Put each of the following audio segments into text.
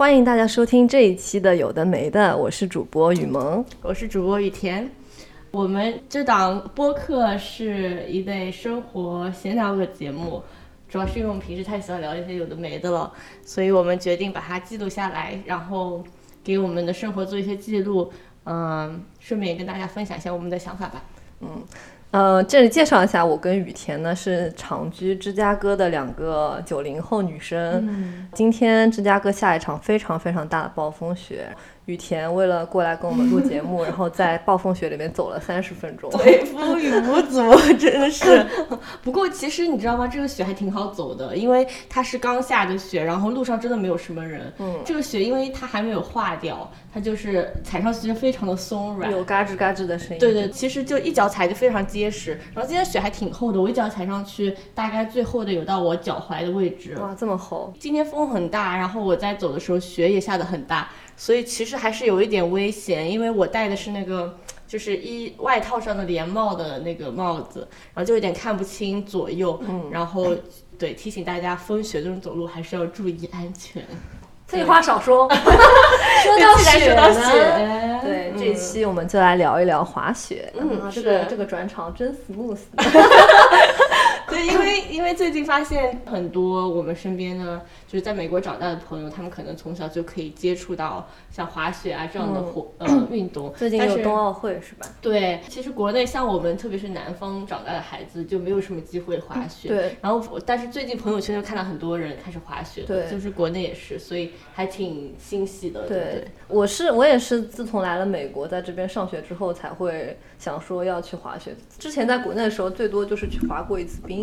欢迎大家收听这一期的有的没的，我是主播雨萌，我是主播雨田。我们这档播客是一类生活闲聊的节目，主要是因为我们平时太喜欢聊一些有的没的了，所以我们决定把它记录下来，然后给我们的生活做一些记录。嗯，顺便也跟大家分享一下我们的想法吧。嗯。呃，这里介绍一下，我跟雨田呢是长居芝加哥的两个九零后女生。今天芝加哥下一场非常非常大的暴风雪。雨田为了过来跟我们录节目，然后在暴风雪里面走了三十分钟，对，风雨无阻，真的是。不过其实你知道吗？这个雪还挺好走的，因为它是刚下的雪，然后路上真的没有什么人。嗯，这个雪因为它还没有化掉，它就是踩上去就非常的松软，有嘎吱嘎吱的声音。对对，其实就一脚踩就非常结实。然后今天雪还挺厚的，我一脚踩上去，大概最厚的有到我脚踝的位置。哇，这么厚！今天风很大，然后我在走的时候雪也下得很大。所以其实还是有一点危险，因为我戴的是那个就是衣外套上的连帽的那个帽子，然后就有点看不清左右。嗯，然后对提醒大家，风雪中走路还是要注意安全。废话少说，说到雪呢，对这一期我们就来聊一聊滑雪。嗯，这个这个转场真 smooth。对，因为因为最近发现很多我们身边的，就是在美国长大的朋友，他们可能从小就可以接触到像滑雪啊这样的活呃运动。最近有冬奥会是吧？对，其实国内像我们，特别是南方长大的孩子，就没有什么机会滑雪。对。然后，但是最近朋友圈就看到很多人开始滑雪，对，就是国内也是，所以还挺欣喜的。对，我是我也是自从来了美国，在这边上学之后，才会想说要去滑雪。之前在国内的时候，最多就是去滑过一次冰。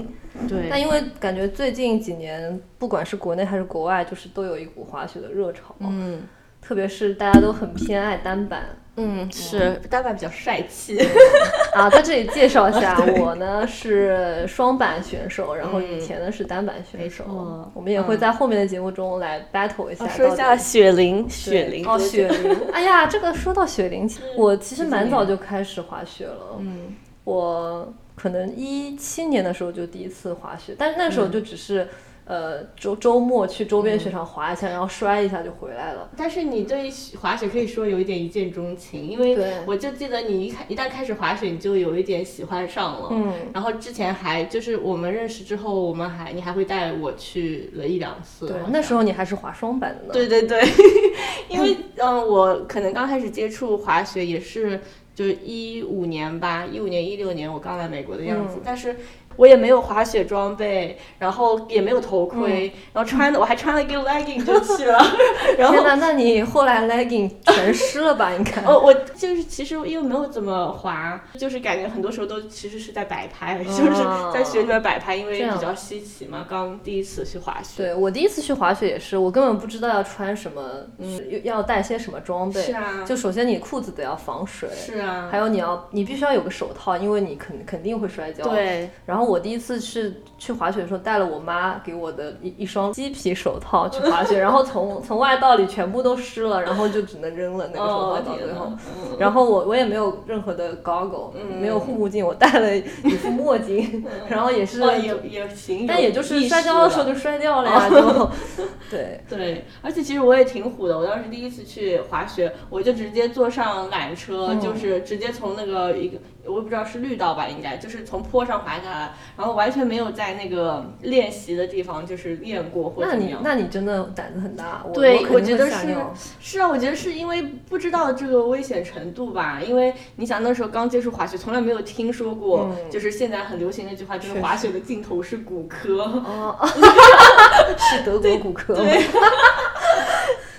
对，但因为感觉最近几年，不管是国内还是国外，就是都有一股滑雪的热潮。嗯，特别是大家都很偏爱单板。嗯，是单板比较帅气。啊，在这里介绍一下，我呢是双板选手，然后以前呢是单板选手。嗯我们也会在后面的节目中来 battle 一下。说一下雪玲，雪玲哦，雪玲。哎呀，这个说到雪玲，我其实蛮早就开始滑雪了。嗯，我。可能一七年的时候就第一次滑雪，但那时候就只是，呃，周周末去周边雪场滑一下，然后摔一下就回来了。但是你对滑雪可以说有一点一见钟情，因为我就记得你一开一旦开始滑雪，你就有一点喜欢上了。嗯。然后之前还就是我们认识之后，我们还你还会带我去了一两次。对，那时候你还是滑双板的呢。对对对，因为嗯，我可能刚开始接触滑雪也是。就是一五年吧，一五年一六年我刚来美国的样子，但是。我也没有滑雪装备，然后也没有头盔，然后穿的我还穿了一个 legging 就去了。然后，那你后来 legging 全湿了吧？应该。哦，我就是其实因为没有怎么滑，就是感觉很多时候都其实是在摆拍，就是在雪里面摆拍，因为比较稀奇嘛，刚第一次去滑雪。对我第一次去滑雪也是，我根本不知道要穿什么，嗯，要带些什么装备。是啊。就首先你裤子得要防水。是啊。还有你要，你必须要有个手套，因为你肯肯定会摔跤。对。然后。我第一次是去滑雪的时候带了我妈给我的一一双鸡皮手套去滑雪，然后从从外到里全部都湿了，然后就只能扔了那个手套到最后。然后我我也没有任何的 goggle，没有护目镜，我戴了一副墨镜，然后也是也也行，但也就是摔跤的时候就摔掉了呀，就 对对。而且其实我也挺虎的，我当时第一次去滑雪，我就直接坐上缆车，就是直接从那个一个。我也不知道是绿道吧，应该就是从坡上滑下来，然后完全没有在那个练习的地方就是练过或者怎么样。那你那你真的胆子很大。对，我觉得是是啊，我觉得是因为不知道这个危险程度吧，因为你想那时候刚接触滑雪，从来没有听说过，就是现在很流行那句话，就是滑雪的尽头是骨科。哦，是德国骨科。对。对，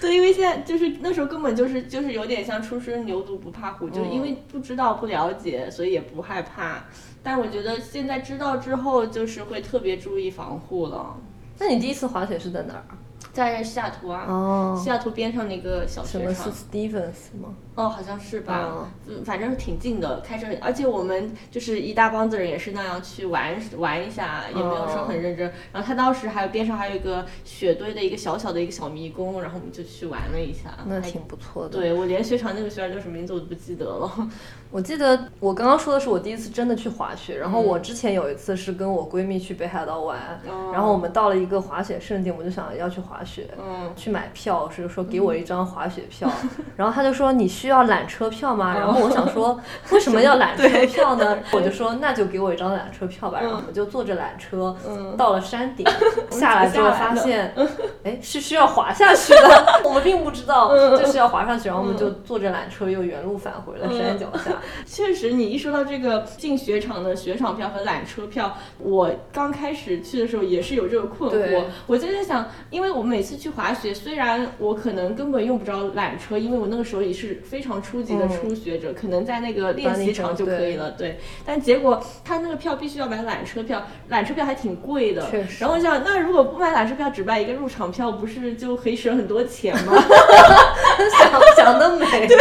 因为现在就是那时候根本就是就是有点像初生牛犊不怕虎，就是因为不知道不了解，所以也不害怕。但我觉得现在知道之后，就是会特别注意防护了。那你第一次滑雪是在哪儿？在西雅图啊，西雅图边上那个小雪场。什么是 Stevens 吗？哦，好像是吧，嗯，反正挺近的，开车，而且我们就是一大帮子人也是那样去玩玩一下，也没有说很认真。然后他当时还有边上还有一个雪堆的一个小小的一个小迷宫，然后我们就去玩了一下，那挺不错的。对我连雪场那个雪场叫什么名字我都不记得了。我记得我刚刚说的是我第一次真的去滑雪，然后我之前有一次是跟我闺蜜去北海道玩，然后我们到了一个滑雪圣地，我就想要去滑雪，去买票，是说给我一张滑雪票，然后他就说你需要缆车票吗？然后我想说 为什么要缆车票呢？我就说那就给我一张缆车票吧，然后我们就坐着缆车到了山顶，下来之后发现，哎是需要滑下去的，我们并不知道就是要滑上去，然后我们就坐着缆车又原路返回了山脚下。确实，你一说到这个进雪场的雪场票和缆车票，我刚开始去的时候也是有这个困惑。我就在想，因为我每次去滑雪，虽然我可能根本用不着缆车，因为我那个时候也是非常初级的初学者，可能在那个练习场就可以了。对。但结果他那个票必须要买缆车票，缆车票还挺贵的。确实。然后我想，那如果不买缆车票，只买一个入场票，不是就可以省很多钱吗？想想得美。对，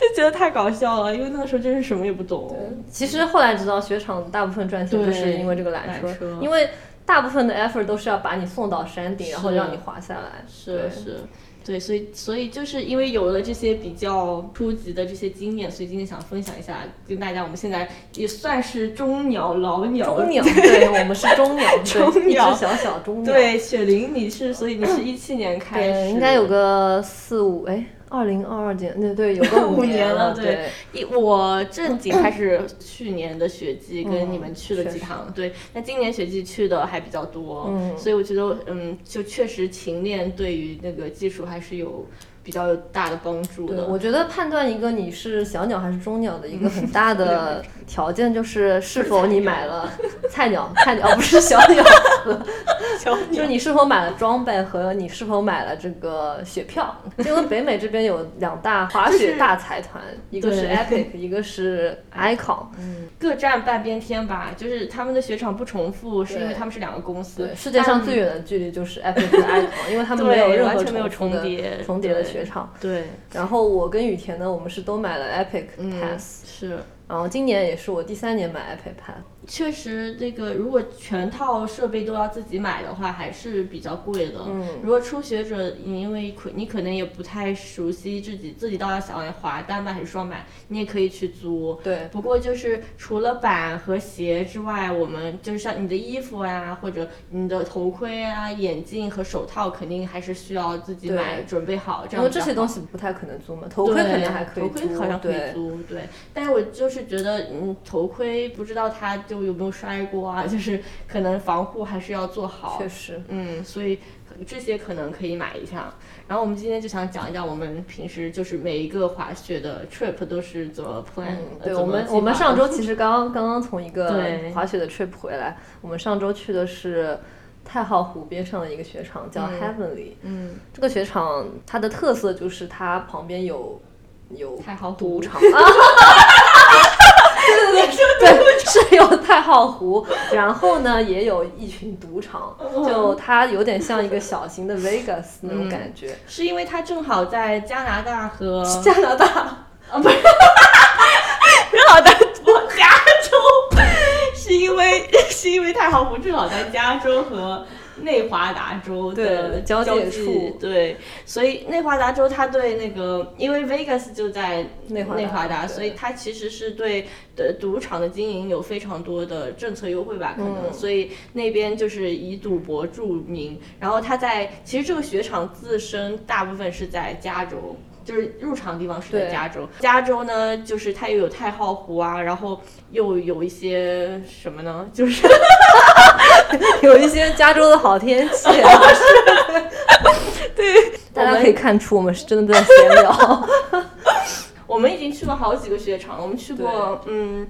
就觉得太搞笑了，因为那个时候真是。什么也不懂。其实后来知道，雪场大部分赚钱就是因为这个缆车，因为大部分的 effort 都是要把你送到山顶，然后让你滑下来。是是，对，所以所以就是因为有了这些比较初级的这些经验，所以今天想分享一下，跟大家我们现在也算是中鸟老鸟。中鸟，对我们是中鸟，中鸟，小小中鸟。对，雪玲，你是，所以你是一七年开始，应该有个四五哎。二零二二年，那对有个五年了，对。一我正经开始去年的雪季跟你们去了几趟，对。那今年雪季去的还比较多，所以我觉得，嗯，就确实勤练对于那个技术还是有。比较有大的帮助的，我觉得判断一个你是小鸟还是中鸟的一个很大的 条件就是是否你买了菜鸟，菜鸟不是小鸟，就是你是否买了装备和你是否买了这个雪票。因为北美这边有两大滑雪大财团，一个是 Epic，一个是 Icon，嗯，各占半边天吧。就是他们的雪场不重复，是因为他们是两个公司。世界上最远的距离就是 Epic 和 Icon，因为他们没有任何重叠重叠的。雪场。对，然后我跟雨田呢，我们是都买了 Epic Pass，是，然后今年也是我第三年买 Pass。确实，这个如果全套设备都要自己买的话，还是比较贵的。嗯，如果初学者，因为可你可能也不太熟悉自己自己到底想要滑单买还是双买，你也可以去租。对。不过就是除了板和鞋之外，我们就是像你的衣服啊，或者你的头盔啊、眼镜和手套，肯定还是需要自己买准备好。这样。因为这些东西不太可能租嘛，头盔肯定还可以。头盔好像可以租，对。但是我就是觉得，嗯，头盔不知道它就。有没有摔过啊？就是可能防护还是要做好。确实，嗯，所以这些可能可以买一下。然后我们今天就想讲一讲我们平时就是每一个滑雪的 trip 都是怎么 plan。对我们，我们上周其实刚刚刚刚从一个滑雪的 trip 回来。我们上周去的是太浩湖边上的一个雪场，叫 Heavenly。嗯，这个雪场它的特色就是它旁边有有太浩赌场。对 对对对，是有太浩湖，然后呢，也有一群赌场，就它有点像一个小型的 Vegas 那种感觉。是因为它正好在加拿大和加拿大啊，不是，正好在加州，是因为是因为太浩湖正好在加州和。内华达州的交界处，对，所以内华达州它对那个，因为 Vegas 就在内内华达，所以它其实是对的赌场的经营有非常多的政策优惠吧，可能，所以那边就是以赌博著名。然后它在，其实这个雪场自身大部分是在加州。就是入场的地方是在加州，加州呢，就是它又有太浩湖啊，然后又有一些什么呢？就是 有一些加州的好天气。对，大家可以看出我们是真的在闲聊。我们已经去了好几个雪场，我们去过，嗯。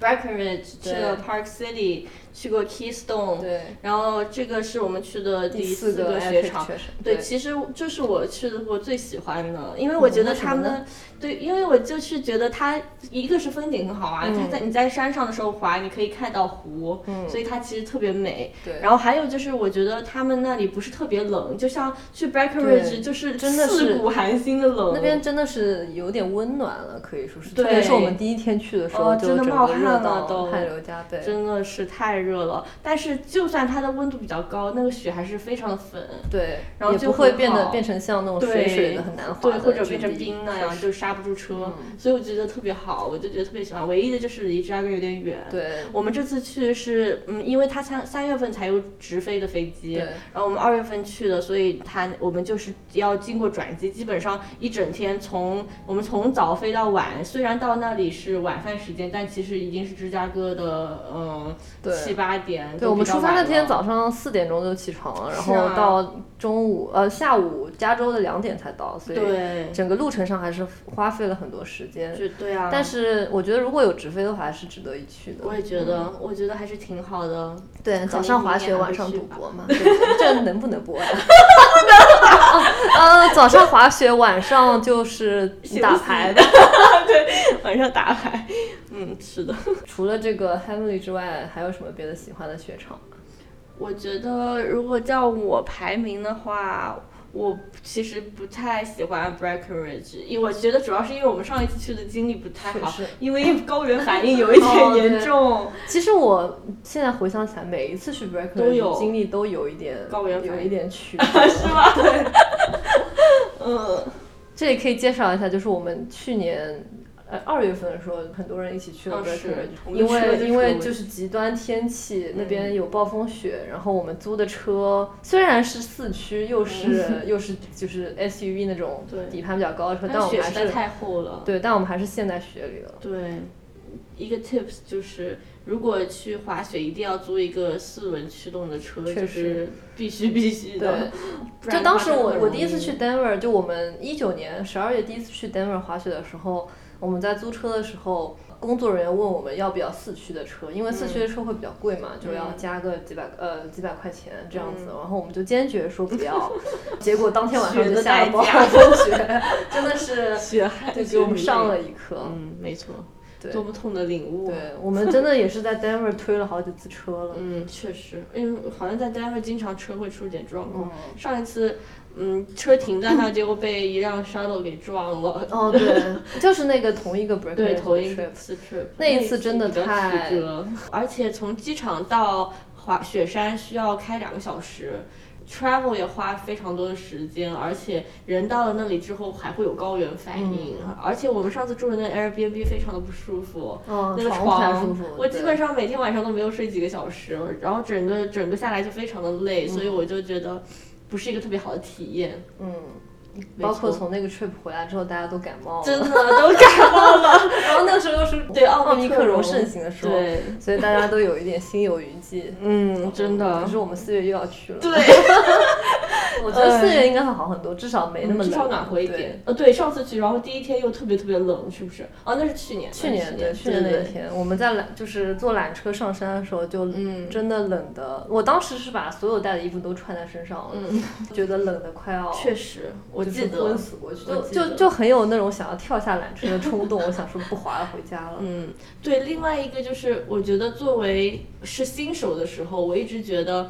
Breckenridge，去了 Park City。去过 Keystone，对，然后这个是我们去的第四个雪场，对，其实这是我去的我最喜欢的，因为我觉得他们，对，因为我就是觉得它一个是风景很好啊，它在你在山上的时候滑，你可以看到湖，所以它其实特别美，对，然后还有就是我觉得他们那里不是特别冷，就像去 Breckenridge 就是真的是骨寒心的冷，那边真的是有点温暖了，可以说是，特别是我们第一天去的时候，真的冒汗了，都汗流浃背，真的是太热了，但是。就算它的温度比较高，那个雪还是非常的粉。对，然后就不会变得变成像那种水水的很难滑对，或者变成冰那样，就刹不住车。所以我觉得特别好，我就觉得特别喜欢。唯一的就是离芝加哥有点远。对，我们这次去是，嗯，因为它三三月份才有直飞的飞机，然后我们二月份去的，所以它我们就是要经过转机，基本上一整天从我们从早飞到晚，虽然到那里是晚饭时间，但其实已经是芝加哥的嗯七八点。对，我们出发那天。早上四点钟就起床了，然后到中午呃下午加州的两点才到，所以整个路程上还是花费了很多时间。对啊，但是我觉得如果有直飞的话，还是值得一去的。我也觉得，我觉得还是挺好的。对，早上滑雪，晚上赌博嘛，这能不能播？不能。呃，早上滑雪，晚上就是打牌的。对，晚上打牌。嗯，是的。除了这个 Heavenly 之外，还有什么别的喜欢的雪场？我觉得，如果叫我排名的话，我其实不太喜欢 Breckenridge，因为我觉得主要是因为我们上一次去的经历不太好，因为高原反应有一点 严重。其实我现在回想起来，每一次去 Breckenridge 经历都有一点高原有一点曲 折，是吗？对，嗯，这里可以介绍一下，就是我们去年。呃，二月份的时候，很多人一起去了 e k 因为因为就是极端天气，那边有暴风雪，然后我们租的车虽然是四驱，又是又是就是 SUV 那种底盘比较高的车，但我们还是太厚了。对，但我们还是陷在雪里了。对，一个 tips 就是，如果去滑雪，一定要租一个四轮驱动的车，确实必须必须的。就当时我我第一次去 Denver，就我们一九年十二月第一次去 Denver 滑雪的时候。我们在租车的时候，工作人员问我们要不要四驱的车，因为四驱的车会比较贵嘛，就要加个几百呃几百块钱这样子，然后我们就坚决说不要，结果当天晚上就下了暴风雪，真的是雪害就给我们上了一课。嗯，没错，多么痛的领悟。对我们真的也是在 Denver 推了好几次车了。嗯，确实，因为好像在 Denver 经常车会出点状况，上一次。嗯，车停在那，结果被一辆 shuttle 给撞了。哦，对，就是那个同一个 break。对，同一次 trip。那一次真的太……而且从机场到滑雪山需要开两个小时，travel 也花非常多的时间，而且人到了那里之后还会有高原反应。而且我们上次住的那 Airbnb 非常的不舒服，那个床，我基本上每天晚上都没有睡几个小时，然后整个整个下来就非常的累，所以我就觉得。不是一个特别好的体验，嗯，包括从那个 trip 回来之后，大家都感冒了，真的都感冒了。然后那时候是对奥密克戎。盛行的时候，对，所以大家都有一点心有余悸。嗯，真的。可是我们四月又要去了。对。我觉得四月应该会好很多，至少没那么冷至少暖和一点。呃，对，上次去，然后第一天又特别特别冷，是不是？啊，那是去年。去年对，去年那一天，我们在缆就是坐缆车上山的时候，就真的冷的。我当时是把所有带的衣服都穿在身上了，觉得冷的快要。确实，我记得。昏死过去，就就就很有那种想要跳下缆车的冲动。我想说不滑了，回家了。嗯，对。另外一个就是，我觉得作为是新手的时候，我一直觉得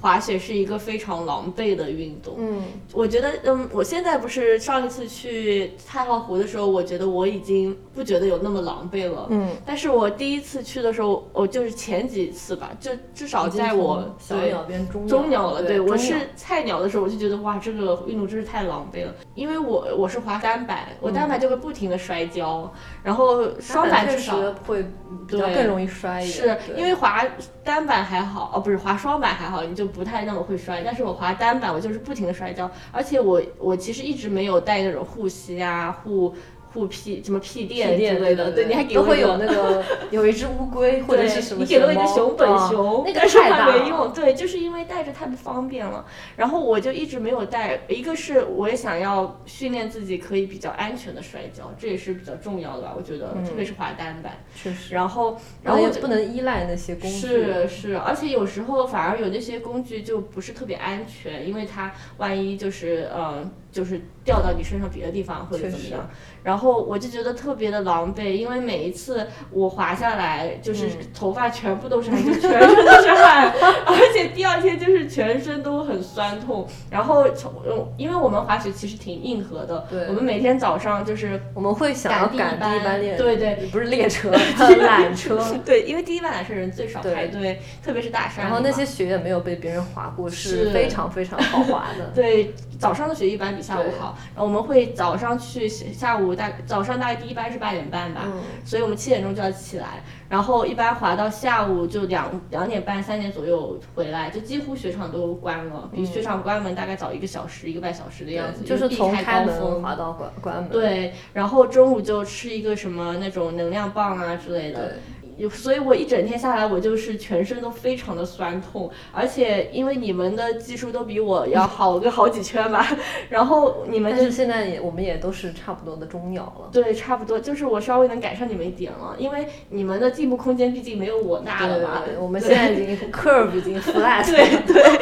滑雪是一个非常狼狈的运动。嗯。我觉得，嗯，我现在不是上一次去太浩湖的时候，我觉得我已经不觉得有那么狼狈了。嗯，但是我第一次去的时候，我就是前几次吧，就至少在我小鸟变中中鸟了。对，我是菜鸟的时候，我就觉得哇，这个运动真是太狼狈了。因为我我是滑单板，我单板就会不停的摔跤，然后双板至少会比较更容易摔一点。是因为滑单单板还好，哦，不是滑双板还好，你就不太那么会摔。但是我滑单板，我就是不停的摔跤。而且我我其实一直没有带那种护膝啊护护屁什么屁屁垫之类的，对你还给都会我有那个 有一只乌龟或者是什么你给了我一个熊本啊熊，那 个太大没用。对，就是因为带着太不方便了，然后我就一直没有带。一个是我也想要训练自己可以比较安全的摔跤，这也是比较重要的吧，我觉得，特别是滑单板。确实，然后，然然后也后我就不能依赖那些工具。是是，而且有时候反而有那些工具就不是特别安全，因为它万一就是呃就是掉到你身上别的地方或者怎么样，然后我就觉得特别的狼狈，因为每一次我滑下来就是嗯头发全部都是汗，就全身都是汗，而且第二天就是全身都很酸痛，然后从呃因为我们滑雪其实挺硬核的，对我们每天早上就是我们会想要赶第一班列，对对，不是列车，缆车。对，因为第一班缆车人最少排队，特别是大山。然后那些雪也没有被别人滑过，是是非常非常好滑的。对，早上的雪一般比下午好，然后我们会早上去，下午大早上大概第一班是八点半吧，嗯所以我们七点钟就要起来，然后一般滑到下午就两两点半三点左右回来，就几乎雪场都关了，比雪场关门大概早一个小时一个半小时的样子，嗯就是从开门滑到关关门。对，然后中午就吃一个什么那种能量棒啊之类的。有，所以我一整天下来，我就是全身都非常的酸痛，而且因为你们的技术都比我要 好个好几圈吧，然后你们就是现在也我们也都是差不多的中鸟了。对，差不多，就是我稍微能赶上你们一点了，因为你们的进步空间毕竟没有我大了嘛。对，我们现在已经 curve 已经 flat 对对，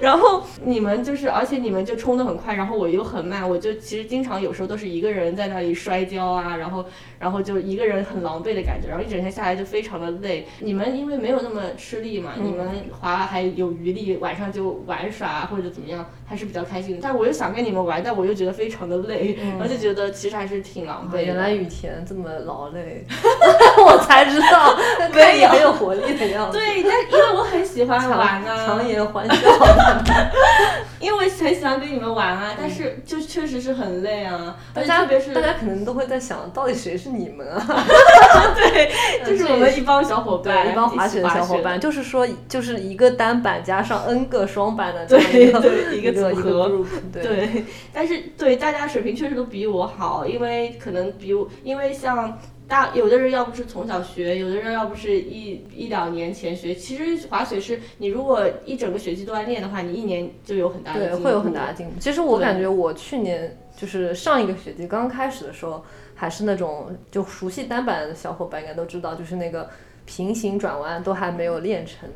然后你们就是，而且你们就冲得很快，然后我又很慢，我就其实经常有时候都是一个人在那里摔跤啊，然后然后就一个人很狼狈的感觉，然后一整天下来就非常的累。你们因为没有那么吃力嘛，你们滑还有余力，晚上就玩耍或者怎么样，还是比较开心的。但我又想跟你们玩，但我又觉得非常的累，然后就觉得其实还是挺狼狈的。原来雨田这么劳累，我才知道，看你很有活力的样子。对，但因为我很喜欢玩啊，强颜欢笑。因为我很喜欢跟你们玩啊，但是就确实是很累啊，而且大家特别是大家可能都会在想，到底谁是你们啊？对，就是我们一帮小伙伴，一帮滑雪雪的小伙伴，就是说，就是一个单板加上 N 个双板的这样对一个对 一个组合 对对，但是对大家水平确实都比我好，因为可能比我，因为像。大有的人要不是从小学，有的人要不是一一两年前学。其实滑雪是你如果一整个学期都在练的话，你一年就有很大的会有很大的进步。其实我感觉我去年就是上一个学期刚开始的时候，还是那种就熟悉单板的小伙伴应该都知道，就是那个平行转弯都还没有练成。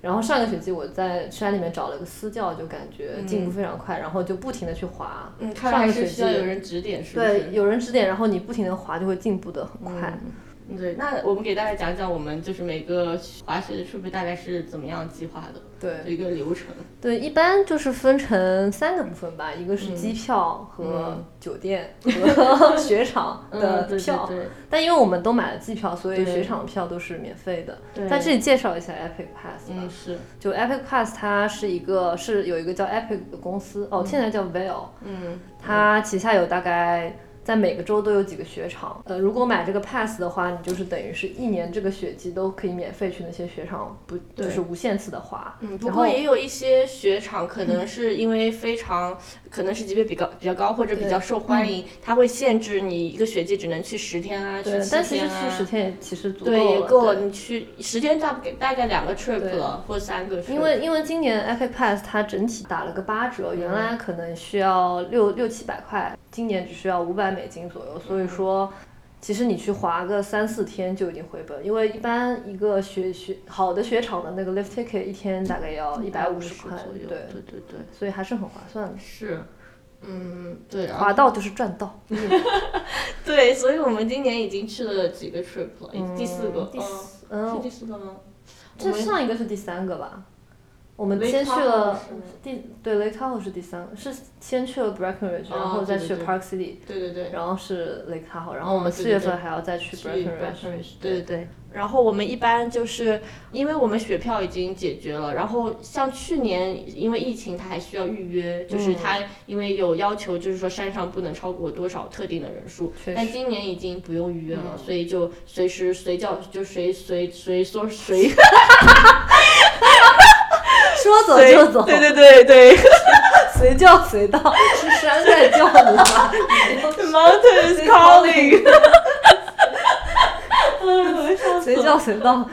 然后上个学期我在山里面找了个私教，就感觉进步非常快，然后就不停的去滑。嗯，上个学期需要有人指点，是不对？，有人指点，然后你不停的滑，就会进步的很快。嗯，对，那我们给大家讲讲我们就是每个滑雪的 trip 大概是怎么样计划的对一个流程。对，一般就是分成三个部分吧，一个是机票和嗯酒店和 雪场嗯，的对票。对但因为我们都买了机票，所以雪场票都是免费的。对在这里介绍一下 Epic Pass 吧。嗯，是，就 Epic Pass 它是一个是有一个叫 Epic 的公司，哦，现在叫 Vail，嗯，它旗下有大概。在每个州都有几个雪场，呃，如果买这个 pass 的话，你就是等于是一年这个雪季都可以免费去那些雪场，不就是无限次的滑。嗯，不过也有一些雪场可能是因为非常，可能是级别比较比较高或者比较受欢迎，它会限制你一个雪季只能去十天啊，去对，七但其实天啊。去十天也其实足够对，也够了。你去十天大概大概两个 trip 了，或三个 trip。因为因为今年 Epic Pass 它整体打了个八折，原来可能需要六六七百块，今年只需要五百美金左右，所以说。其实你去滑个三四天就已经回本，因为一般一个雪雪好的雪场的那个 lift ticket 一天大概要一百五十块左右。对，对对对，所以还是很划算的。是。嗯，对，滑到就是赚到。对，所以我们今年已经去了几个 trip 了，嗯第四个，第四，嗯，是嗯，第四个吗？这上一个是第三个吧？我们先去了第对 Lake Tahoe 是第三个，是先去了 Breckenridge，然后再去 Park City，对对对，然后是 Lake Tahoe，然后我嗯们四月份还要再去去 Breckenridge。对对。对。然后我们一般就是因为我们雪票已经解决了，然后像去年因为疫情，它还需要预约，就是它因为有要求，就是说山上不能超过多少特定的人数，但今年已经不用预约了，所以就随时随叫就随随随说随 说走就走，对对对对，随 随叫随到，是山在叫你吗？The mountain is calling。随叫随到。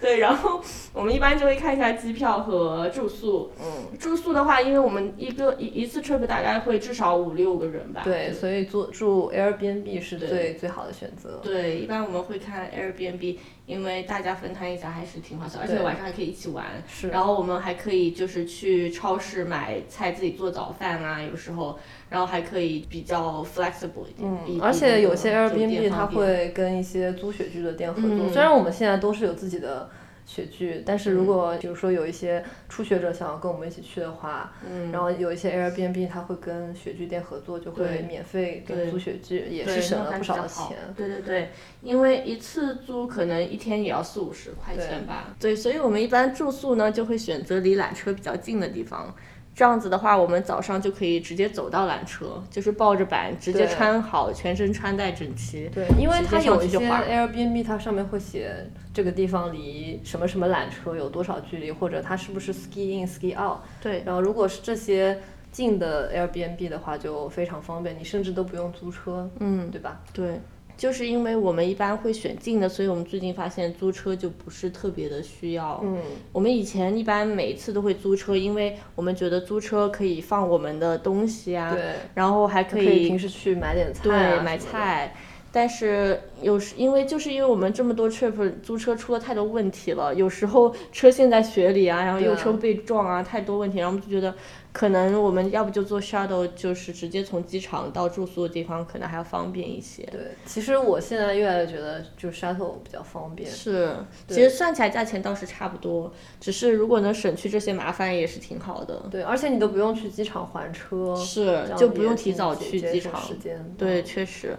对，然后我们一般就会看一下机票和住宿。嗯，住宿的话，因为我们一个一一次 trip 大概会至少五六个人吧。对，所以住住 Airbnb 是最最好的选择。对，一般我们会看 Airbnb，因为大家分摊一下还是挺划算，而且晚上还可以一起玩。是。然后我们还可以就是去超市买菜，自己做早饭啊，有时候，然后还可以比较 flexible 一点。嗯，而且有些 Airbnb 它会跟一些租雪具的店合作，虽然我们现在都是有自己的。雪具，但是如果比如说有一些初学者想要跟我们一起去的话，嗯，然后有一些 Airbnb 它会跟雪具店合作，就会免费给租雪具，也是省了不少的钱。对对对，因为一次租可能一天也要四五十块钱吧。对，所以我们一般住宿呢就会选择离缆车比较近的地方。这样子的话，我们早上就可以直接走到缆车，就是抱着板直接穿好，全身穿戴整齐。对，因为它有一些 Airbnb，它上面会写这个地方离什么什么缆车有多少距离，或者它是不是 ski in ski out。对。然后如果是这些近的 Airbnb 的话，就非常方便，你甚至都不用租车。嗯，对吧？对。就是因为我们一般会选近的，所以我们最近发现租车就不是特别的需要。嗯，我们以前一般每一次都会租车，因为我们觉得租车可以放我们的东西啊，对，然后还可以平时去买点菜，对，买菜。但是有时因为就是因为我们这么多 trip 租车出了太多问题了，有时候车陷在雪里啊，然后有车被撞啊，太多问题，然后我们就觉得可能我们要不就坐 shuttle，就是直接从机场到住宿的地方，可能还要方便一些。对，其实我现在越来越觉得就 shuttle 比较方便。是，其实算起来价钱倒是差不多，只是如果能省去这些麻烦也是挺好的。对，而且你都不用去机场还车，是，就不用提早去机场。时间。对，确实。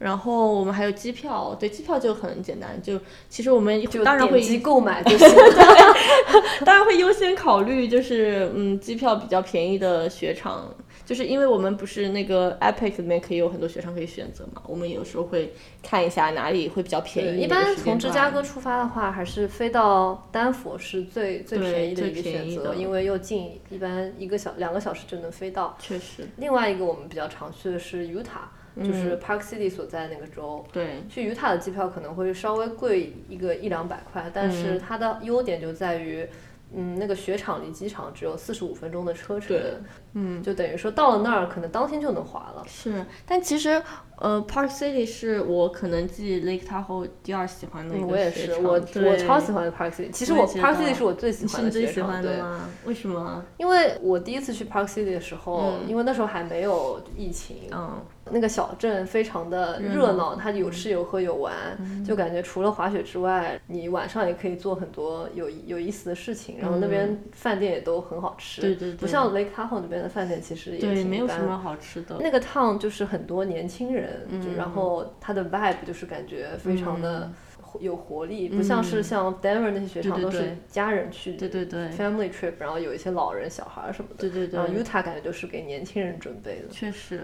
然后我们还有机票，对机票就很简单，就其实我们当然会购买就行，当然会优先考虑就是嗯机票比较便宜的雪场，就是因为我们不是那个 Epic 里面可以有很多雪场可以选择嘛，我们有时候会看一下哪里会比较便宜。一般从芝加哥出发的话，还是飞到丹佛是最最便宜的一个选择，因为又近，一般一个小两个小时就能飞到。确实。另外一个我们比较常去的是 Utah。就是 Park City 所在那个州，对，去于塔的机票可能会稍微贵一个一两百块，但是它的优点就在于，嗯，那个雪场离机场只有四十五分钟的车程，嗯，就等于说到了那儿可能当天就能滑了。是，但其实。呃，Park City 是我可能继 Lake Tahoe 第二喜欢的一个我也是，我我超喜欢 Park City。其实我 Park City 是我最喜欢的雪场。对，为什么？因为我第一次去 Park City 的时候，因为那时候还没有疫情，嗯，那个小镇非常的热闹，它有吃有喝有玩，就感觉除了滑雪之外，你晚上也可以做很多有有意思的事情。然后那边饭店也都很好吃，对对对，不像 Lake Tahoe 那边的饭店其实也挺没有什么好吃的。那个 town 就是很多年轻人。嗯，然后它的 vibe 就是感觉非常的有活力，不像是像 Denver 那些雪场都是家人去，对对对，family trip，然后有一些老人、小孩什么的，对对对。然后 Utah 感觉就是给年轻人准备的。确实，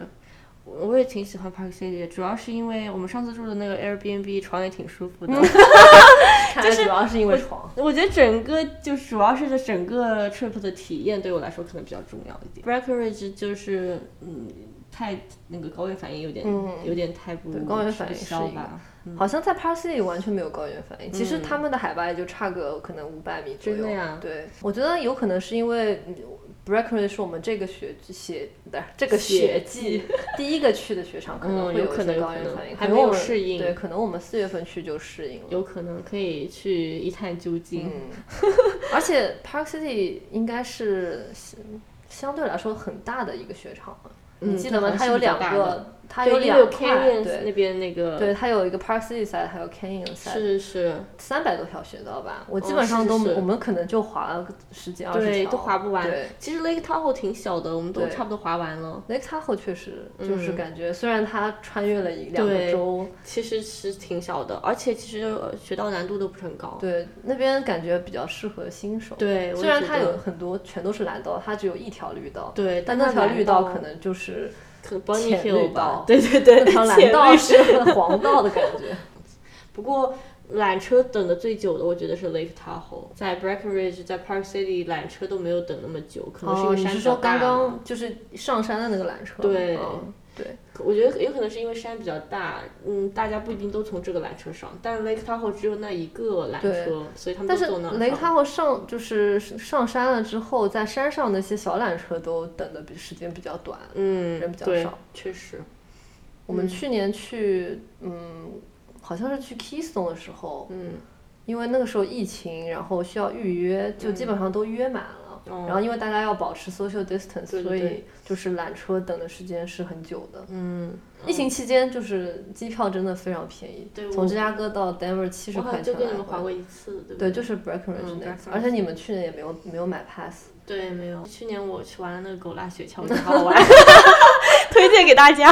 我也挺喜欢 Park City，主要是因为我们上次住的那个 Airbnb 床也挺舒服的，就是主要是因为床。我觉得整个就主要是这整个 trip 的体验对我来说可能比较重要一点。Breckenridge 就是嗯。太那个高原反应有点，有点太不高原反应是一个，好像在 Park City 完全没有高原反应。其实他们的海拔也就差个可能五百米左右。真的呀？对，我觉得有可能是因为 Breckenridge 是我们这个雪雪不是这个学季 第一个去的雪场，可能会有可能高原反应，还没有适应。对，可能我们四月份去就适应了。有可能可以去一探究竟。而且 Park City 应该是相对来说很大的一个雪场了。你记得吗？它有两个，它有两块，对那边那个，对它有一个 Park City side，还有 Canyon side，是是，三百多条雪道吧，我基本上都，我们可能就滑了十几二十条，对，都滑不完。对，其实 Lake Tahoe 挺小的，我们都差不多滑完了。Lake Tahoe 确实就是感觉，虽然它穿越了一两个州，其实是挺小的，而且其实雪道难度都不是很高。对，那边感觉比较适合新手。对，虽然它有很多全都是蓝道，它只有一条绿道。对，但那条绿道可能就是。浅绿道，对对对，那条蓝道是黄道的感觉。不过缆车等的最久的，我觉得是 Lake Tahoe，在 Breckenridge，在 Park City 缆车都没有等那么久，可能是因哦，为你是说山比较大嘛。刚刚就是上山的那个缆车？对嗯对，我觉得有可能是因为山比较大，嗯，大家不一定都从这个缆车上，但 Lake Tahoe 只有那一个缆车，所以他们但是都坐那上。雷塔霍上就是上山了之后，在山上那些小缆车都等的比时间比较短。嗯，人比较少，确实。我们去年去，嗯，好像是去 Keystone 的时候，嗯，因为那个时候疫情，然后需要预约，就基本上都约满了。哦然后因为大家要保持 social distance，对对所以就是缆车等的时间是很久的。嗯，疫情期间就是机票真的非常便宜，对从芝加哥到 Denver 七十块钱就跟你们划过一次，对不对，对？就是 Breckenridge 嗯那次而且你们去年也没有没有买 pass。对，没有。去年我去玩了那个狗拉雪橇，我觉得好好玩，推荐给大家。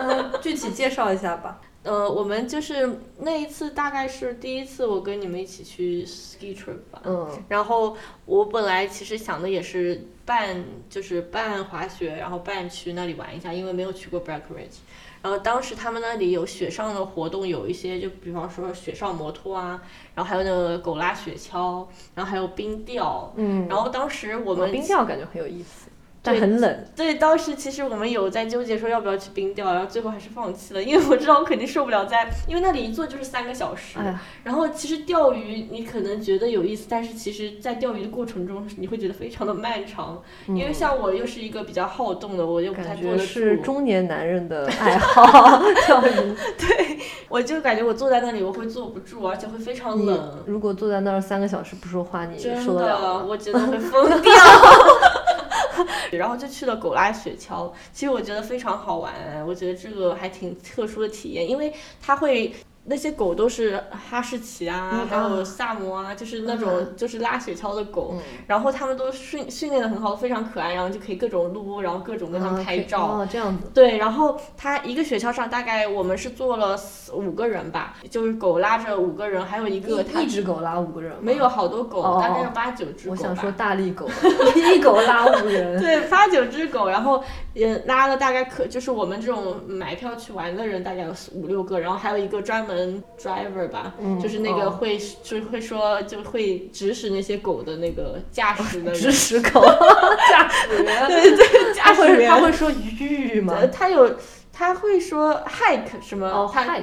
嗯，具体介绍一下吧。呃，我们就是那一次大概是第一次我跟你们一起去 ski trip 吧。嗯然后我本来其实想的也是半就是半滑雪，然后半去那里玩一下，因为没有去过 Breckenridge。然后当时他们那里有雪上的活动，有一些就比方说雪上摩托啊，然后还有那个狗拉雪橇，然后还有冰钓。嗯，然后当时我我们冰钓感觉很有意思，很冷。对，当时其实我们有在纠结说要不要去冰钓，然后最后还是放弃了，因为我知道我肯定受不了在，因为那里一坐就是三个小时。哎，然后其实钓鱼你可能觉得有意思，但是其实在钓鱼的过程中你会觉得非常的漫长，因为像我又是一个比较好动的，我又不太感坐得觉是，中年男人的 爱好，钓鱼。对我就感觉我坐在那里我会坐不住，而且会非常冷。如果坐在那儿三个小时不说话，你真受得了？我觉得会疯掉。然后就去了狗拉雪橇，其实我觉得非常好玩，我觉得这个还挺特殊的体验，因为它会。那些狗都是哈士奇啊，嗯还有啊萨摩啊，就是那种就是拉雪橇的狗，嗯然后它们都训训练的很好，非常可爱，然后就可以各种撸，然后各种跟它们拍照。哦，这样子。对，然后它一个雪橇上大概我们是坐了四五个人吧，就是狗拉着五个人，还有一个它一一只狗拉五个人？没有好多狗，哦大概有八九只。我想说大力狗，一狗拉五人。对，八九只狗，然后也拉了大概可就是我们这种买票去玩的人大概有五六个，然后还有一个专门 driver 吧，嗯就是那个哦。会、就会说就会指使那些狗的那个驾驶的人，指使狗。驾驶员，对对，驾驶员。他会说语吗？呃他有他会说 hike 什么，，hike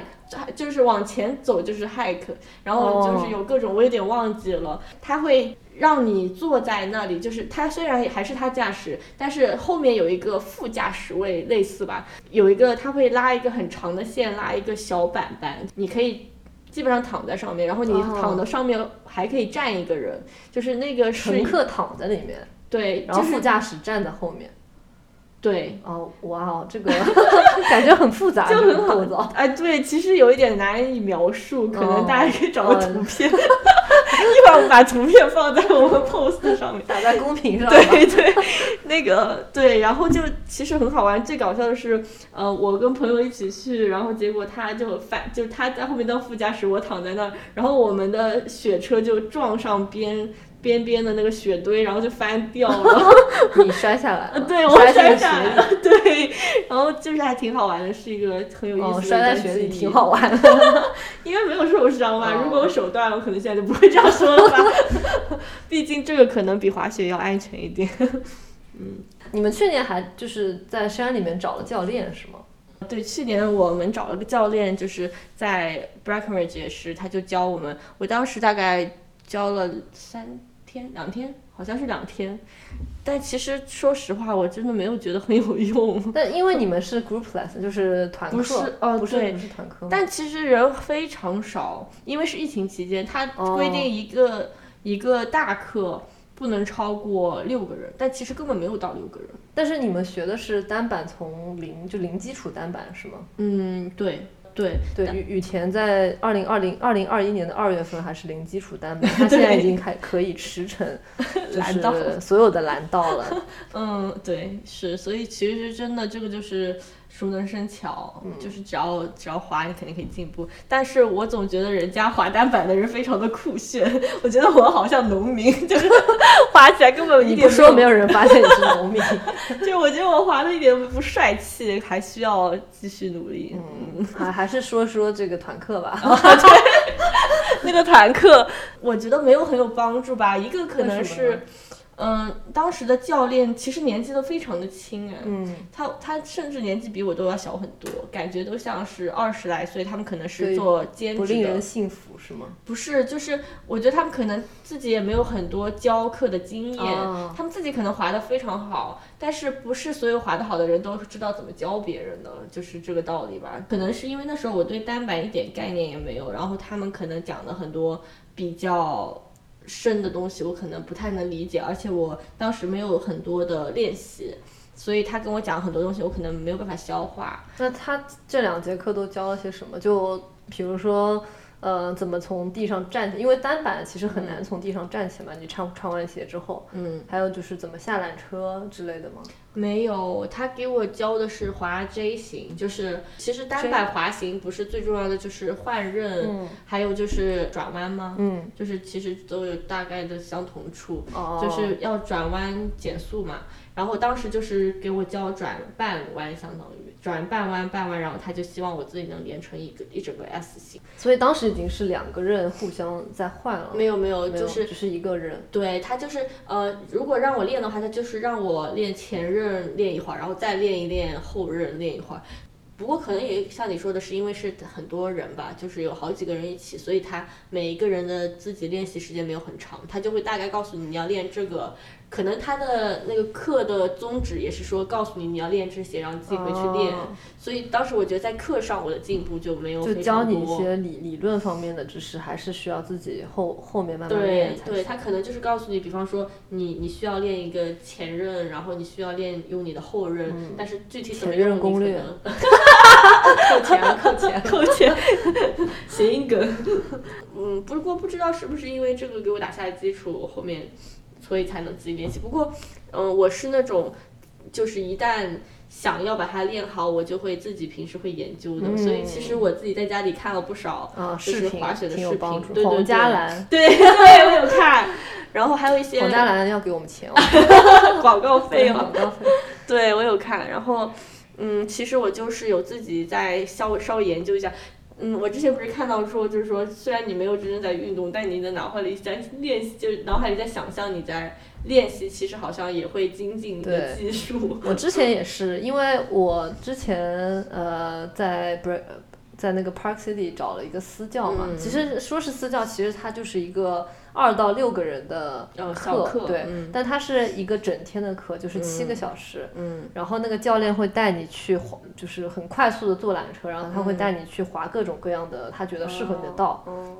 就是往前走就是 hike，然后就是有各种我有点忘记了，他会让你坐在那里，就是他虽然还是他驾驶，但是后面有一个副驾驶位类似吧，有一个他会拉一个很长的线，拉一个小板板，你可以。基本上躺在上面，然后你哦躺到上面还可以站一个人，就是那个是乘客躺在里面，对，然后就副驾驶站在后面。对，哦，哇哦，这个 感觉很复杂，就很好造。哎，对，其实有一点难以描述，可能大家可以找个哦图片，一会儿我们把图片放在我们 post 上面。打在公屏上。对对，那个对，然后就其实很好玩。最搞笑的是，呃，我跟朋友一起去，然后结果他就反，就是他在后面当副驾驶，我躺在那儿，然后我们的雪车就撞上边边边的那个雪堆，然后就翻掉了。你摔下来了，对我摔下来。了，对，然后就是还挺好玩的，是一个很有意思的、哦，摔在雪里挺好。玩的。因为没有受伤嘛，哦如果我手断了，我可能现在就不会这样说了吧。毕竟这个可能比滑雪要安全一点。嗯你们去年还就是在山里面找了教练是吗？对，去年我们找了个教练，就是在 Breckenridge 也是，他就教我们。我当时大概教了三天、两天，好像是两天。但其实说实话，我真的没有觉得很有用。但因为你们是 group lesson，就是团课，不是哦不是是团课。但其实人非常少，因为是疫情期间，它哦规定一个、一个大课不能超过六个人，但其实根本没有到六个人。但是你们学的是单板从零就零基础单板是吗？嗯，对对对，雨雨田在二零二零二零二一年的二月份还是零基础单板，他现在已经开可以驰骋 就蓝道是所有的蓝道了。嗯，对，是，所以其实真的这个就是熟能生巧，嗯就是只要只要滑，你肯定可以进步。但是我总觉得人家滑单板的人非常的酷炫，我觉得我好像农民，就是滑起来根本 一你点不说没有人发现你是农民。就我觉得我滑的一点都不帅气，还需要继续努力。嗯，还还是说说这个团课吧。那个团课，我觉得没有很有帮助吧。一个可能是，嗯，当时的教练其实年纪都非常的轻哎，嗯，他他甚至年纪比我都要小很多，感觉都像是二十来岁，他们可能是做兼职的不令人，信服是吗？不是，就是我觉得他们可能自己也没有很多教课的经验，哦他们自己可能滑得非常好，但是不是所有滑得好的人都知道怎么教别人的，就是这个道理吧。可能是因为那时候我对单板一点概念也没有，然后他们可能讲的很多比较。深的东西我可能不太能理解，而且我当时没有很多的练习，所以他跟我讲很多东西，我可能没有办法消化。那他这两节课都教了些什么？就比如说，呃，怎么从地上站起？因为单板其实很难从地上站起来嘛，你穿穿完鞋之后。嗯，还有就是怎么下缆车之类的吗？没有，他给我教的是滑 J 型，就是其实单板滑行不是最重要的，就是换刃，嗯还有就是转弯吗？嗯，就是其实都有大概的相同处，哦，就是要转弯减速嘛。然后当时就是给我教转半弯，相当于转半弯半弯，然后他就希望我自己能连成一个一整个 S 型。所以当时已经是两个人互相在换了，没有没有，就是只是一个人。对他就是呃，如果让我练的话，他就是让我练前刃练一会儿，然后再练一练后刃练一会儿。不过可能也像你说的，是因为是很多人吧，就是有好几个人一起，所以他每一个人的自己练习时间没有很长，他就会大概告诉你你要练这个。可能他的那个课的宗旨也是说告诉你你要练这些，然后自己回去练。哦所以当时我觉得在课上我的进步就没有就教你一。些理理论方面的知识，还是需要自己后后面慢慢对练才对，他可能就是告诉你，比方说你你需要练一个前刃，然后你需要练用你的后刃，但是具体怎么嗯前刃用，你可攻略扣钱啊扣钱。扣钱，谐音梗。嗯，不过不知道是不是因为这个给我打下的基础，我后面所以才能自己练习。不过，嗯，我是那种就是一旦想要把它练好，我就会自己平时会研究的。所以其实我自己在家里看了不少啊，就是视频滑雪的视频。对对黄嘉对兰，对 对，我有看。然后还有一些黄嘉兰要给我们钱哦，广告费哦广。告费。对我有看，然后嗯，其实我就是有自己在稍微稍微研究一下。嗯，我之前不是看到说，就是说，虽然你没有真正在运动，但你的脑海里在练习，就是脑海里在想象你在练习，其实好像也会精进你的技术。我之前也是，因为我之前呃在 Bra 在那个 Park City 找了一个私教嘛，嗯其实说是私教，其实它就是一个二到六个人的课对，嗯但它是一个整天的课，就是七个小时。嗯然后那个教练会带你去滑，就是很快速的坐缆车，然后他会带你去滑各种各样的他觉得适合你的道。嗯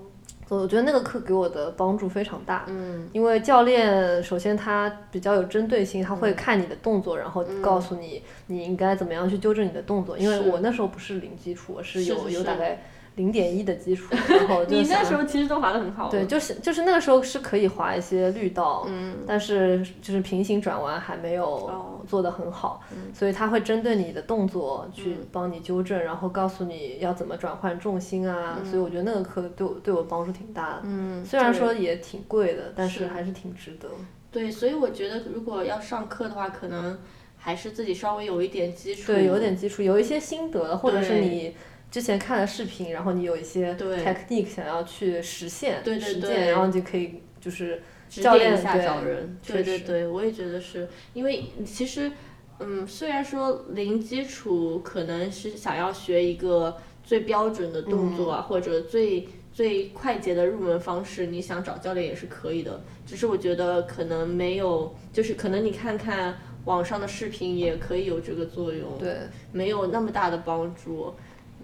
所以我觉得那个课给我的帮助非常大。嗯因为教练首先他比较有针对性，他会看你的动作，然后告诉你你应该怎么样去纠正你的动作。因为我那时候不是零基础，我是有有大概零点一的基础，然后就你那时候其实都滑得很好。对，就是就是那个时候是可以滑一些绿道，嗯但是就是平行转弯还没哦有做得很好，所以他会针对你的动作去嗯帮你纠正，然后告诉你要怎么转换重心啊。所以我觉得那个课对我对我帮助挺大的，嗯，虽然说也挺贵的，但是是还是挺值得。对，所以我觉得如果要上课的话，可能还是自己稍微有一点基础。对，有点基础，有一些心得，或者是你之前看了视频，然后你有一些对 technique 想要去实现、对对对实践，然后你就可以就是指教练点一下对找人。对对对，我也觉得是因为其实，嗯，虽然说零基础可能是想要学一个最标准的动作啊，或者最最快捷的入门方式，你想找教练也是可以的。只是我觉得可能没有，就是可能你看看网上的视频也可以有这个作用，对。没有那么大的帮助。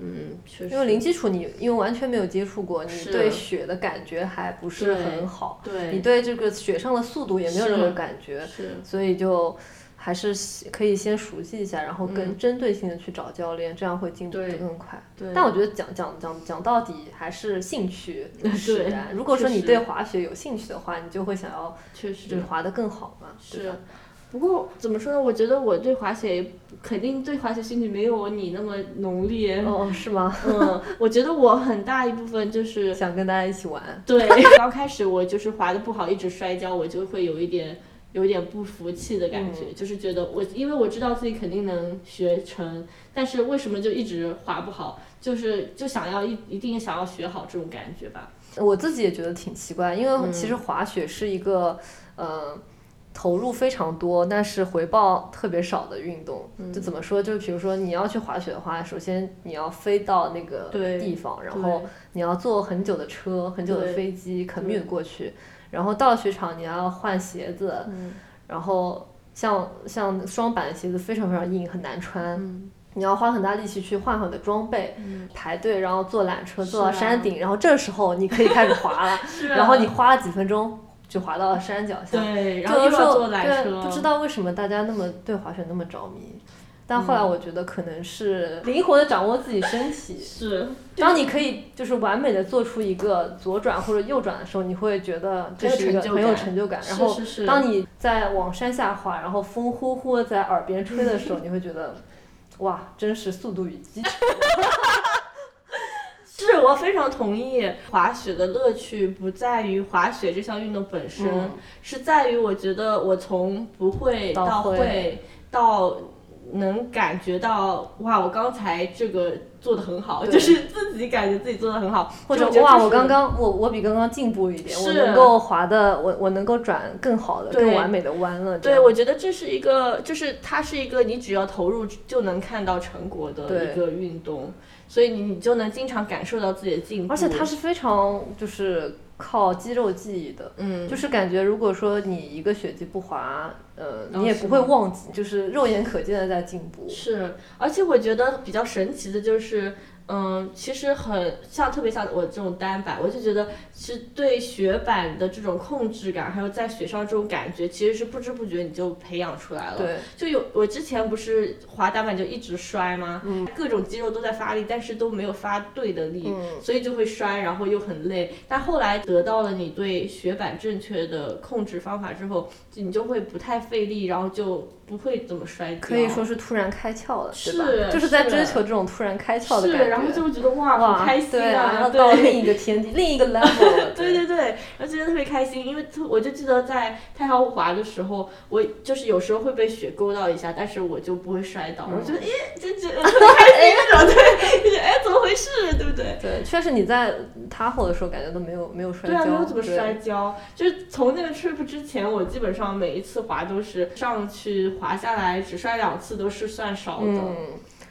嗯，确实。因为零基础你因为完全没有接触过，你对雪的感觉还不是很好，对，你对这个雪上的速度也没有任何感觉，是。所以就还是可以先熟悉一下，然后更针对性的去找教练，这样会进步的更快。对。但我觉得讲讲讲讲到底还是兴趣 使对然。如果说你对滑雪有兴趣的话，你就会想要确实。就是滑得更好嘛，对是。吧？，不过怎么说呢？我觉得我对滑雪肯定对滑雪兴趣没有你那么浓烈。哦，是吗？嗯，我觉得我很大一部分就是 想跟大家一起玩。对，刚开始我就是滑的不好，一直摔跤，我就会有一点有一点不服气的感觉，就是觉得我因为我知道自己肯定能学成，但是为什么就一直滑不好？就是就想要一一定想要学好这种感觉吧。我自己也觉得挺奇怪，因为其实滑雪是一个，呃。投入非常多，但是回报特别少的运动，就怎么说？就比如说你要去滑雪的话，首先你要飞到那个地方，然后你要坐很久的车、很久的飞机 commute 过去，然后到了雪场你要换鞋子，然后像像双板的鞋子非常非常硬，很难穿，你要花很大力气去换好你的装备，排队，然后坐缆车坐到山顶，然后这时候你可以开始滑了，然后你花了几分钟。就滑到了山脚下，对，然后又要坐缆车。不知道为什么大家那么对滑雪那么着迷，但后来我觉得可能是灵活的掌握自己身体。是，当你可以就是完美的做出一个左转或者右转的时候，你会觉得这是一个很有成就感。然后当你在往山下滑，然后风呼呼的在耳边吹的时候，你会觉得，哇，真是速度与激情。是我非常同意，滑雪的乐趣不在于滑雪这项运动本身，是在于我觉得我从不会到会到能感觉到哇，我刚才这个做的很好，就是自己感觉自己做的很好，或者哇，我刚刚我我比刚刚进步一点，我能够滑的我我能够转更好的更完美的弯了。对，我觉得这是一个，就是它是一个你只要投入就能看到成果的一个运动。所以你你就能经常感受到自己的进步，而且它是非常就是靠肌肉记忆的，嗯，就是感觉如果说你一个雪季不滑，呃，你也不会忘记，就是肉眼可见的在进步。是，而且我觉得比较神奇的就是。嗯，其实很像，特别像我这种单板，我就觉得是对雪板的这种控制感，还有在雪上这种感觉，其实是不知不觉你就培养出来了。对，就有我之前不是滑单板就一直摔吗？嗯，各种肌肉都在发力，但是都没有发对的力，所以就会摔，然后又很累。但后来得到了你对雪板正确的控制方法之后，你就会不太费力，然后就。不会怎么摔可以说是突然开窍了，对吧？就是在追求这种突然开窍的感觉，然后就会觉得哇，好开心啊！然后到另一个天地，另一个 level。对对对，然后觉得特别开心，因为我就记得在太浩湖滑的时候，我就是有时候会被雪勾到一下，但是我就不会摔倒，我觉得诶，就觉得特别开心那种，对，哎，怎么回事，对不对？对，确实你在他后的时候感觉都没有没有摔跤，对啊，没有怎么摔跤，就是从那个 trip 之前，我基本上每一次滑都是上去。滑下来只摔两次都是算少的，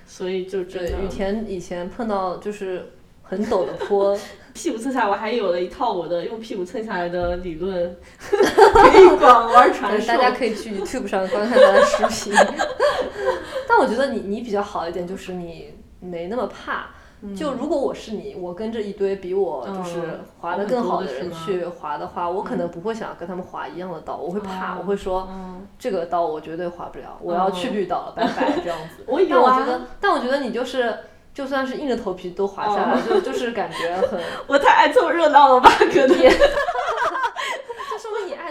所以就真的。雨田以前碰到就是很陡的坡，屁股蹭下来，我还有了一套我的用屁股蹭下来的理论，可以广为传授。大家可以去 YouTube 上观看他的视频。但我觉得你你比较好一点，就是你没那么怕。就如果我是你，我跟着一堆比我就是滑的更好的人去滑的话，我可能不会想跟他们滑一样的道，我会怕，我会说这个道我绝对滑不了，我要去绿道了，拜拜 这样子。但我觉得，但我觉得你就是就算是硬着头皮都滑下来，就就是感觉很。我太爱凑热闹了吧，可能。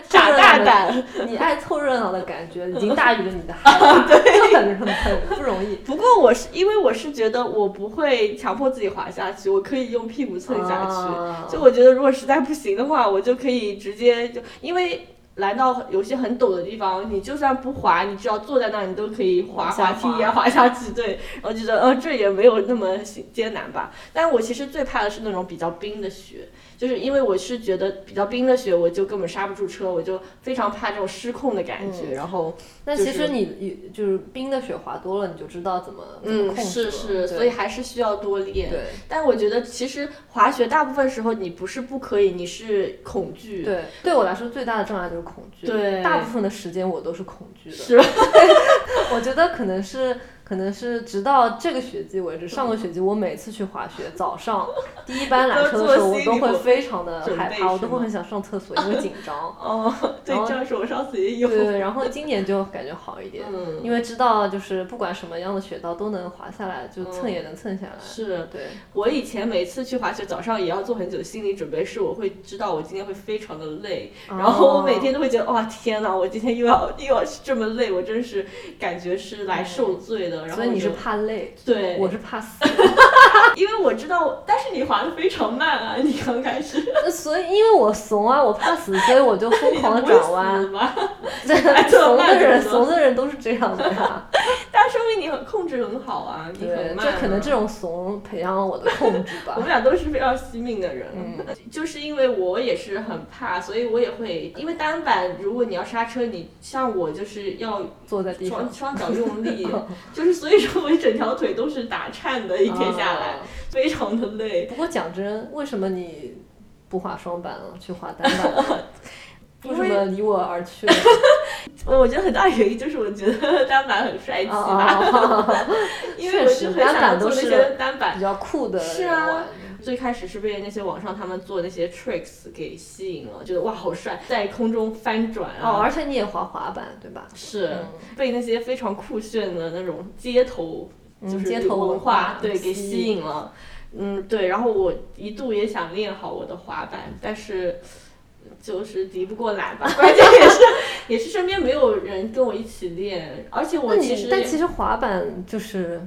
傻大胆，你爱凑热闹的感觉已经大于了你的 害怕，对，很很很不容易。不过我是因为我是觉得我不会强迫自己滑下去，我可以用屁股蹭下去。就我觉得如果实在不行的话，我就可以直接就因为来到有些很陡的地方，你就算不滑，你只要坐在那，你都可以滑滑梯也滑下去。对，然后觉得呃这也没有那么艰难吧。但我其实最怕的是那种比较冰的雪。就是因为我是觉得比较冰的雪，我就根本刹不住车，我就非常怕这种失控的感觉。然后，那其实你就是冰的雪滑多了，你就知道怎么嗯是是，所以还是需要多练。对，但我觉得其实滑雪大部分时候你不是不可以，你是恐惧。对，对我来说最大的障碍就是恐惧。对，大部分的时间我都是恐惧的。是，我觉得可能是。可能是直到这个学期为止，上个学期我每次去滑雪，早上第一班缆车的时候，我都会非常的害怕，我都会很想上厕所，因为紧张。哦，对，这样是我上次也有。对对，然后今年就感觉好一点，因为知道就是不管什么样的雪道都能滑下来，就蹭也能蹭下来。是，对。我以前每次去滑雪，早上也要做很久心理准备，是我会知道我今天会非常的累，然后我每天都会觉得哇天呐，我今天又要又要这么累，我真是感觉是来受罪的。所以你是怕累，对，我是怕死，因为我知道，但是你滑的非常慢啊，你刚开始，所以因为我怂啊，我怕死，所以我就疯 狂的转弯。对，怂的人，怂的人都是这样的呀。但说明你很控制很好啊，你很慢、就可能这种怂培养了我的控制吧。我们俩都是非常惜命的人，嗯，就是因为我也是很怕，所以我也会因为单板，如果你要刹车，你像我就是要坐在地上，双脚用力，就是所以说我一整条腿都是打颤的，一天下来非常的累。不过讲真，为什么你不滑双板了，去滑单板？为什么离我而去？我觉得很大原因就是我觉得 单板很帅气吧，因为我是单板都是单板比较酷的。是啊，最开始是被那些网上他们做那些 tricks 给吸引了，觉得哇好帅，在空中翻转啊！哦，而且你也滑滑板对吧？是，被那些非常酷炫的那种街头就是街头文化对给吸引了。嗯，对。然后我一度也想练好我的滑板，但是。就是敌不过来吧，关键也是也是身边没有人跟我一起练，而且我其实但其实滑板就是。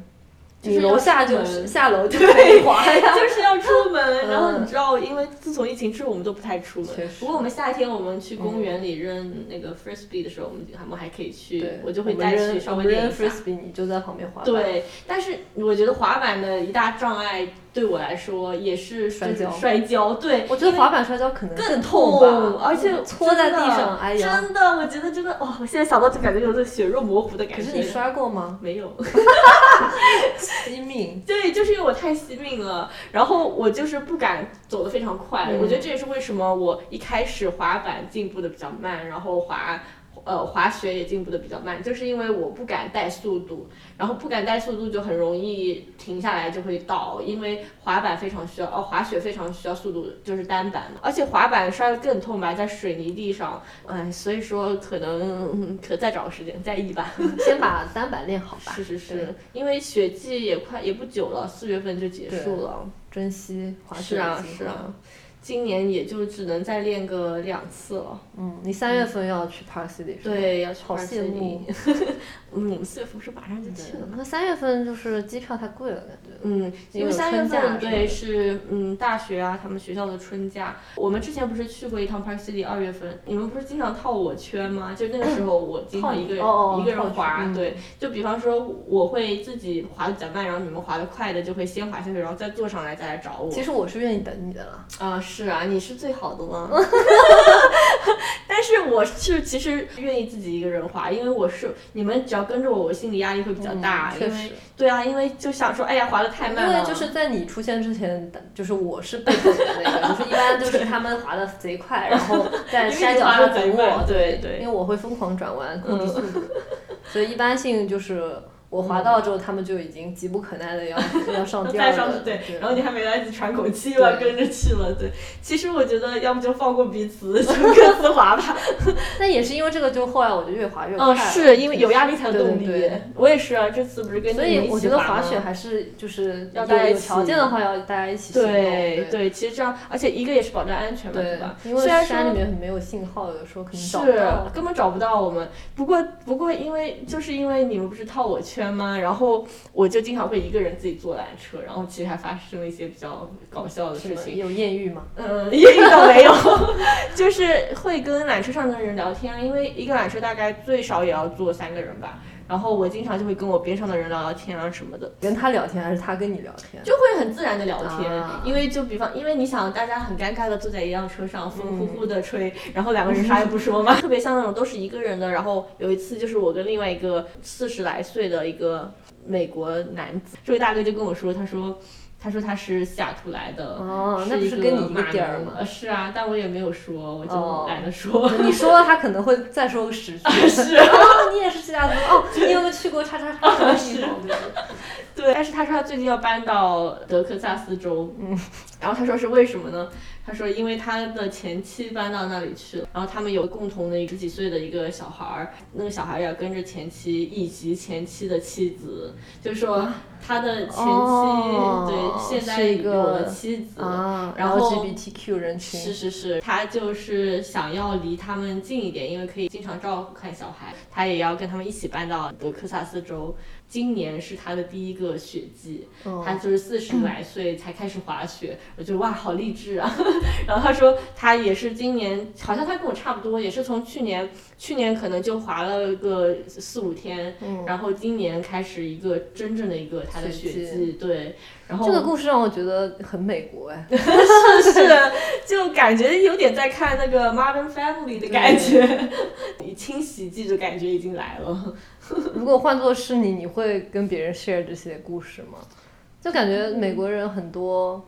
你楼下就是下楼就可以滑呀，就是要出门。然后你知道，因为自从疫情之后，我们都不太出门。不过我们夏天我们去公园里扔那个 frisbee 的时候，我们我们还可以去，我就会带去稍微练一下。frisbee，你就在旁边滑。对，但是我觉得滑板的一大障碍对我来说也是摔跤。摔跤，对。我觉得滑板摔跤可能更痛吧，而且搓在地上，哎呀，真的，我觉得真的，哇！我现在想到就感觉有种血肉模糊的感觉。可是你摔过吗？没有。惜命，对，就是因为我太惜命了，然后我就是不敢走得非常快。我觉得这也是为什么我一开始滑板进步的比较慢，然后滑。呃，滑雪也进步的比较慢，就是因为我不敢带速度，然后不敢带速度就很容易停下来就会倒，因为滑板非常需要，哦，滑雪非常需要速度，就是单板，而且滑板摔得更痛吧，在水泥地上，哎，所以说可能可再找个时间再一吧，先把单板练好吧。是是是，因为雪季也快也不久了，四月份就结束了，珍惜滑雪。是啊是啊。今年也就只能再练个两次了。嗯，你三月份要去 Park City 对，要去 Park City。嗯，我们四月份是马上就去了。那三月份就是机票太贵了，感觉。嗯，因为三月份对是嗯大学啊，他们学校的春假。我们之前不是去过一趟 Park City，二月份，你们不是经常套我圈吗？就那个时候我经常一个人一个人滑，对，就比方说我会自己滑的比较慢，然后你们滑的快的就会先滑下去，然后再坐上来再来找我。其实我是愿意等你的了。啊，是啊，你是最好的吗。但是我是其实愿意自己一个人滑，因为我是你们只要跟着我，我心里压力会比较大，因为对啊，因为就想说，哎呀，滑的太慢了。因为就是在你出现之前，就是我是被动的那个，就是一般就是他们滑的贼快，然后在 山脚下等我，对对，因为我会疯狂转弯控制速度，所以一般性就是。我滑到之后，他们就已经急不可耐的要 要上吊了。对，然后你还没来得及喘口气又要，跟着去了。对，其实我觉得要么就放过彼此，就各自滑吧。那也是因为这个，就后来我就越滑越快。嗯，是因为有压力才有动力。我也是啊，这次不是跟你所以我觉得滑雪还是就是要大家有条件的话，要大家一起对对，其实这样，而且一个也是保证安全嘛，对吧？因为山里面没有信号，有的时候可能找不到，根本找不到我们。不过不过，因为就是因为你们不是套我圈吗？然后。我就经常会一个人自己坐缆车，然后其实还发生了一些比较搞笑的事情。有艳遇吗？嗯，艳遇倒没有，就是会跟缆车上的人聊天，因为一个缆车大概最少也要坐三个人吧。然后我经常就会跟我边上的人聊聊天啊什么的。跟他聊天还是他跟你聊天？就会很自然的聊天，因为就比方，因为你想大家很尴尬的坐在一辆车上，风呼呼的吹，然后两个人啥也不说嘛，特别像那种都是一个人的。然后有一次就是我跟另外一个四十来岁的一个。美国男子，这位大哥就跟我说，他说，他说他是西雅图来的，哦，那不是跟你一个点儿吗？是啊，但我也没有说，我就懒得说。你说了，他可能会再说个十句。是啊，你也是西雅图哦，你有没有去过叉叉叉什么地方？对，但是他说他最近要搬到德克萨斯州，嗯，然后他说是为什么呢？他说，因为他的前妻搬到那里去了，然后他们有共同的十几岁的一个小孩儿，那个小孩要跟着前妻以及前妻的妻子，就说他的前妻对现在有了妻子，然后 LGBTQ 人群是是是，他就是想要离他们近一点，因为可以经常照顾看小孩，他也要跟他们一起搬到德克萨斯州。今年是他的第一个雪季，哦。他就是四十 来岁才开始滑雪，我觉得哇，好励志啊！然后他说他也是今年，好像他跟我差不多，也是从去年，去年可能就滑了个四五天，嗯。然后今年开始一个真正的一个他的雪季。雪季，对，然后这个故事让我觉得很美国哎，是是，就感觉有点在看那个 Modern Family 的感觉，你 清洗剂的感觉已经来了。如果换作是你，你会跟别人 share 这些故事吗？就感觉美国人很多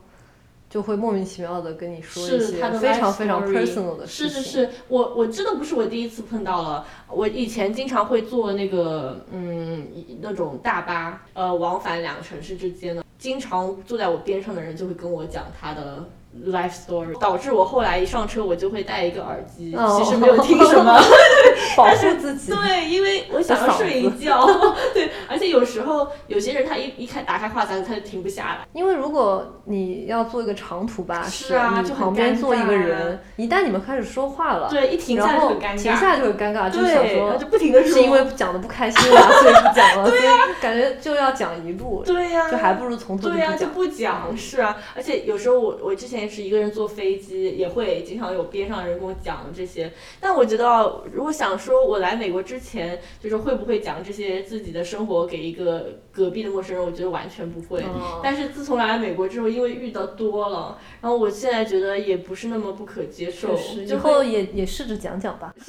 就会莫名其妙的跟你说一些非常非常 personal 的事情。是是是，我我真的不是我第一次碰到了，我以前经常会坐那个嗯那种大巴，呃往返两个城市之间的，经常坐在我边上的人就会跟我讲他的。life story 导致我后来一上车我就会戴一个耳机，哦其实没有听什么，保护自己。对，因为我想要睡一觉，对，而且有时候有些人他一一开打开话匣子他就停不下来，因为如果你要做一个长途巴士，是啊就旁边坐一个人，一旦你们开始说话了，对，一停下就很尴尬，停下来就很尴尬，就想说就不停的说，是因为讲的不开心了，所以不讲了，所以感觉就要讲一路，对呀、就还不如从头就对呀、就不讲。是啊，而且有时候我我之前是一个人坐飞机，也会经常有边上人跟我讲这些。但我觉得啊，如果想说我来美国之前，就是会不会讲这些自己的生活给一个隔壁的陌生人，我觉得完全不会。哦但是自从来了美国之后，因为遇到多了，然后我现在觉得也不是那么不可接受确，实，以后也也试着讲讲吧。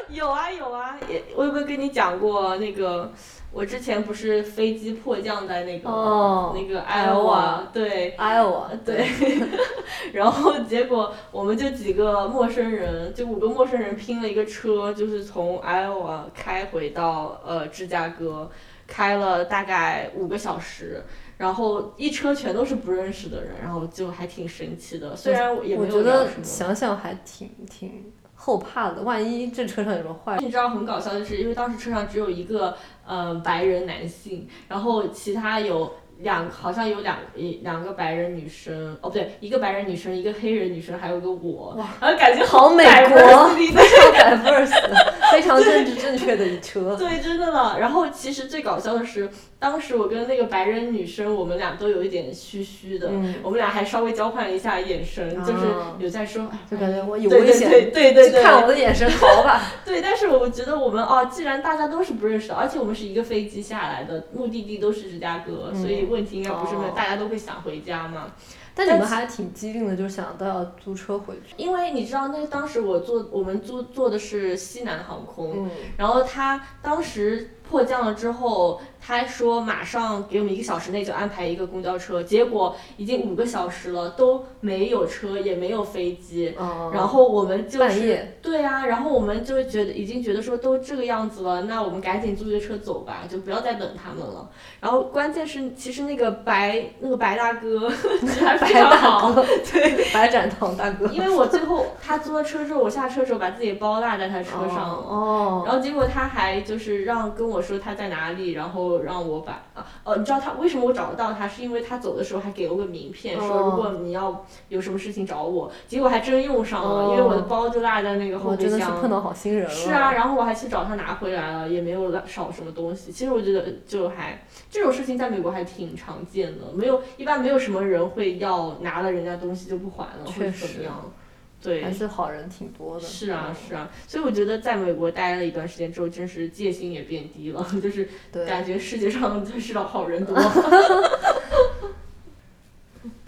有啊有啊，也我有没有跟你讲过那个？我之前不是飞机迫降在那个、哦那个艾欧瓦，对，Iowa，对，然后结果我们就几个陌生人，就五个陌生人拼了一个车，就是从 Iowa 开回到呃芝加哥，开了大概五个小时，然后一车全都是不认识的人，然后就还挺神奇的，虽然也我没觉得。想想还挺挺后怕的，万一这车上有什么坏。你知道很搞笑的是，因为当时车上只有一个呃白人男性，然后其他有两好像有两一两个白人女生，哦不对，一个白人女生，一个黑人女生，还有个我，然后感觉好美国。常 diverse，非常政治正确的一车。对，真的呢。然后其实最搞笑的是，当时我跟那个白人女生，我们俩都有一点虚虚的，嗯。我们俩还稍微交换了一下眼神，就是啊。有在说，哎就感觉我有对危险，对对对对。对，就看我的眼神逃吧。对，但是我觉得我们哦，既然大家都是不认识的，而且我们是一个飞机下来的，目的地都是芝加哥，所以问题应该不是没有，哦大家都会想回家嘛。但你们还挺机灵的，就想到要租车回去。因为你知道，那当时我坐我们租坐的是西南航空，嗯，然后它当时迫降了之后，他说马上给我们一个小时内就安排一个公交车，结果已经五个小时了，都没有车，也没有飞机。嗯然后我们就是对啊，然后我们就觉得已经觉得说都这个样子了，那我们赶紧租一个车走吧，就不要再等他们了。然后关键是，其实那个白那个白大哥 还非白大常好，哥，对，白展堂大哥。因为我最后他租了车之后，我下车的时候把自己包落在他车上了。哦，然后结果他还就是让跟我说他在哪里，然后让我把啊呃，你知道他为什么我找得到他？是因为他走的时候还给了我个名片，说哦如果你要有什么事情找我。结果还真用上了，哦因为我的包就落在那个后我备箱。真的是碰到好心人了。是啊，，然后我还去找他拿回来了，也没有少什么东西。其实我觉得就还这种事情在美国还挺常见的，没有一般没有什么人会要拿了人家东西就不还了或者怎么样。对，还是好人挺多的。是啊，是啊，所以我觉得在美国待了一段时间之后，真是戒心也变低了，就是对。感觉世界上真是好人多。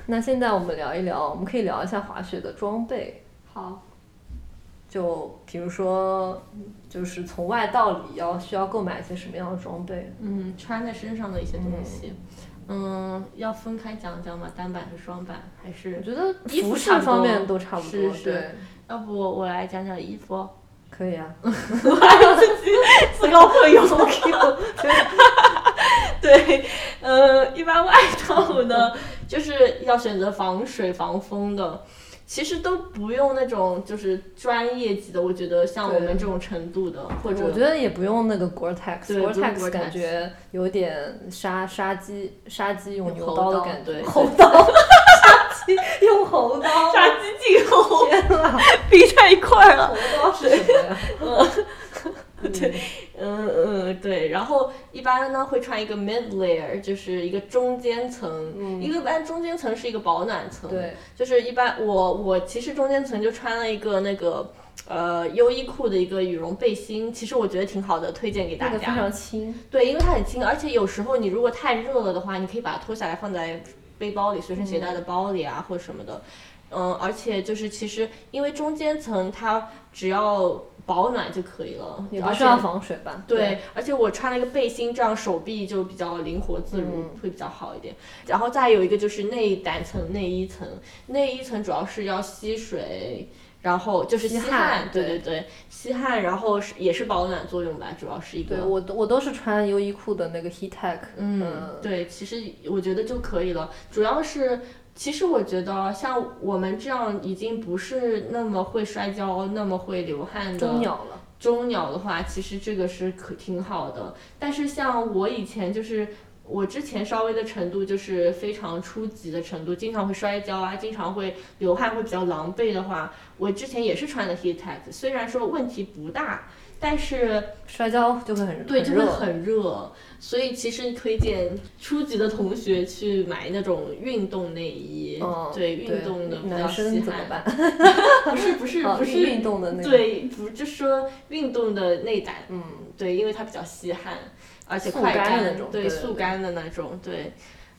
那现在我们聊一聊，我们可以聊一下滑雪的装备。好，就比如说，就是从外到里要需要购买一些什么样的装备？嗯，穿在身上的一些东西，嗯，要分开讲讲吗？单板和双板，还是我觉得衣服饰方面都差不多，是是对，要不我来讲讲衣服？可以啊。我自告奋勇。对，呃，一般外套呢，就是要选择防水防风的。其实都不用那种就是专业级的，我觉得像我们这种程度的，或者我觉得也不用那个 Gore-Tex，对不用 Gore-Tex Gore-Tex 感觉有点杀杀鸡杀鸡用牛刀刀的感觉，猴刀杀鸡用猴刀，杀鸡儆猴，天呐，逼在一块儿了。猴刀是什么呀？对，嗯嗯对，然后一般般呢会穿一个 mid layer，就是一个中间层，一个般中间层是一个保暖层，对，就是一般我我其实中间层就穿了一个那个呃优衣库的一个羽绒背心，其实我觉得挺好的，推荐给大那个非。常轻，对，因为它很轻，而且有时候你如果太热了的话，你可以把它脱下来放在背包里，随身携带的包里啊，或者什么的。嗯，而且就是其实因为中间层它只要保暖就可以了，不需要防水吧？对，而且我穿了一个背心，这样手臂就比较灵活自如，会比较好一点。然后再有一个就是内胆层、内衣层，内衣层主要是要吸水，然后就是吸吸汗对对对，吸汗，然后是也是保暖作用吧，主要是一个。对我都我都是穿优衣库的那个 Heat Tech，嗯，对，其实我觉得就可以了。主要是，其实我觉得像我们这样已经不是那么会摔跤、那么会流汗的中鸟了。中鸟的话，其实这个是可挺好的。但是像我以前就是。我之前稍微的程度就是非常初级的程度，经常会摔跤啊，经常会流汗，会比较狼狈的话，我之前也是穿的 Heat Tech，虽然说问题不大，但是摔跤就会很对，就会很热，所以其实推荐初级的同学去买那种运动内衣，嗯对，运动的比较男生吸汗。怎么办？不是不是哦不是运动的那种对，不就是说运动的内胆，嗯，对，因为它比较吸汗，而且速快干干的那种对，速干的那种，对。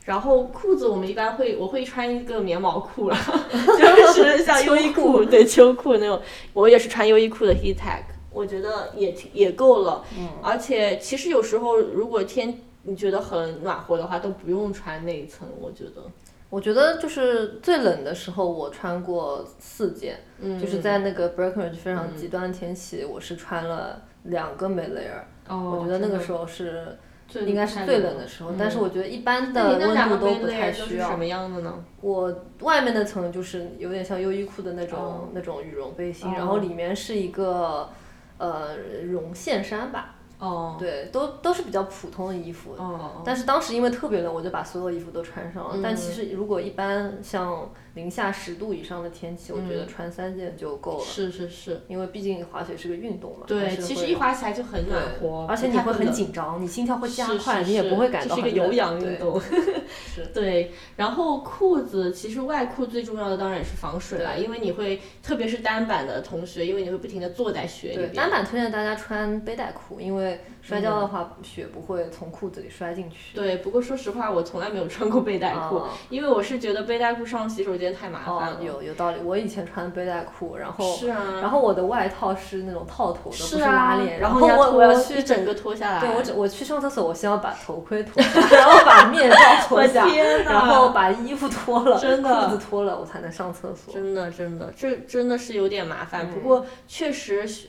然后裤子我们一般会，我会穿一个棉毛裤了，就是像优衣库对秋裤那种，我也是穿优衣库的 Heat Tech，我觉得也挺也够了。嗯，而且其实有时候如果天你觉得很暖和的话，都不用穿那一层，我觉得。我觉得就是最冷的时候，我穿过四件，嗯就是在那个 Breckenridge 非常极端的天气，我是穿了两个 m a layer，、哦，我觉得那个时候是应该是最冷的时候，嗯但是我觉得一般的温度都不太需要什。么样的呢？我外面那层就是有点像优衣库的那种、哦那种羽绒背心，哦然后里面是一个呃绒线衫吧，哦，对，都都是比较普通的衣服。哦，但是当时因为特别冷，我就把所有衣服都穿上了。嗯但其实如果一般像零下十度以上的天气，我觉得嗯穿三件就够了。是是是，因为毕竟滑雪是个运动嘛，对，其实一滑起来就很暖和，而且你会很紧张，你心跳会加是快，是你也不会是这是一个有氧运对动。是对，然后裤子其实外裤最重要的当然也是防水啦，因为你会，特别是单板的同学，因为你会不停的坐在雪里。单板推荐大家穿背带裤，因为摔跤的话，雪不会从裤子里摔进去。对，不过说实话，我从来没有穿过背带裤，哦因为我是觉得背带裤上洗手间太麻烦哦了。，有有道理。我以前穿背带裤，然后是啊，然后我的外套是那种套头的，不是拉链。然后我我要去整个脱下来。对我只我去上厕所，我先要把头盔脱下，然后把面罩脱下 然后把衣服脱了，真的裤子脱了，我才能上厕所。真的真的，这真的是有点麻烦。嗯不过确实是。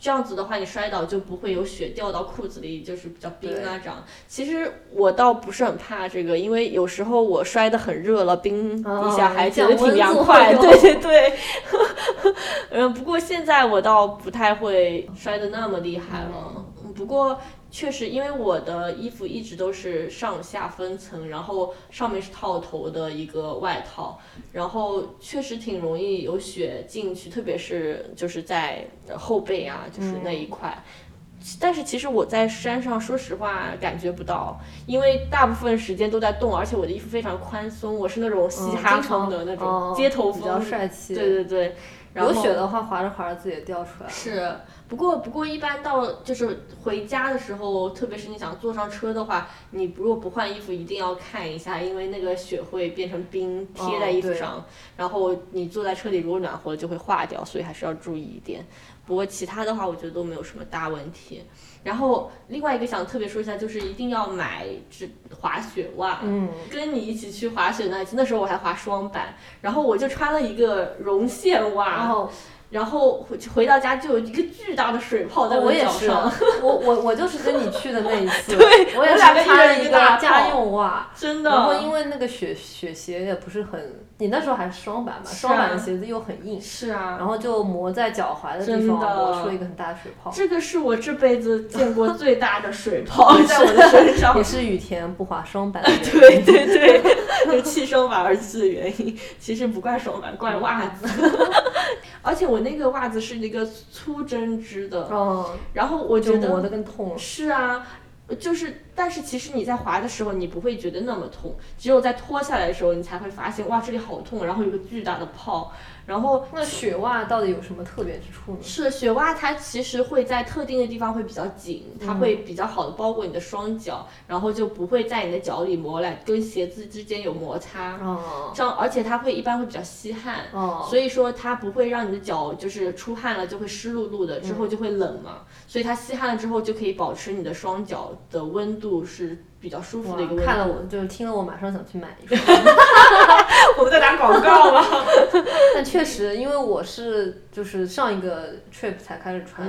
这样子的话，你摔倒就不会有血掉到裤子里，就是比较冰啊这样。其实我倒不是很怕这个，因为有时候我摔得很热了，冰哦一下还觉得挺凉快。哦 对对对。嗯，不过现在我倒不太会摔得那么厉害了。嗯不过确实，因为我的衣服一直都是上下分层，然后上面是套头的一个外套，然后确实挺容易有雪进去，特别是就是在呃后背啊，就是那一块。但是其实我在山上，说实话感觉不到，因为大部分时间都在动，而且我的衣服非常宽松，我是那种嘻嗯哈风的那种哦街头风比较，帅气。对对对。然后有雪的话，滑着滑着自己也掉出来了。是，不过不过一般到就是回家的时候，特别是你想坐上车的话，你如果不换衣服，一定要看一下，因为那个雪会变成冰贴在衣服上，然后你坐在车里如果暖和了就会化掉，所以还是要注意一点。不过其他的话，我觉得都没有什么大问题。然后另外一个想特别说一下，就是一定要买只滑雪袜。嗯，跟你一起去滑雪那一次，那时候我还滑双板，然后我就穿了一个绒线袜，然后然后回回到家就有一个巨大的水泡在哦我脚上，我我我就是跟你去的那一次，对我也是穿了一一个家用袜，真的。然后因为那个雪雪鞋也不是很，你那时候还是双板嘛，啊双板的鞋子又很硬，是啊，然后就磨在脚踝的地方的磨出了一个很大的水泡。这个是我这辈子见过最大的水泡 在我的身上也。是雨田不滑双板的原因。对对对，就弃双板而治的原因，其实不怪双板，怪袜子。而且我那个袜子是一个粗针织的，哦，然后我觉得就磨得更痛了。是啊，就是但是其实你在滑的时候，你不会觉得那么痛，只有在脱下来的时候，你才会发现哇，这里好痛，然后有个巨大的泡。然后那雪袜到底有什么特别之处呢？是雪袜，它其实会在特定的地方会比较紧，它会比较好的包裹你的双脚，然后就不会在你的脚里磨来，跟鞋子之间有摩擦。哦，这样，而且它会一般会比较吸汗，哦，所以说它不会让你的脚就是出汗了就会湿漉漉的，之后就会冷嘛。所以它吸汗了之后就可以保持你的双脚的温度是比较舒服的一个温度。看了我就是听了我马上想去买一双。我们在打广告吗？但确实，因为我是就是上一个 trip 才开始穿，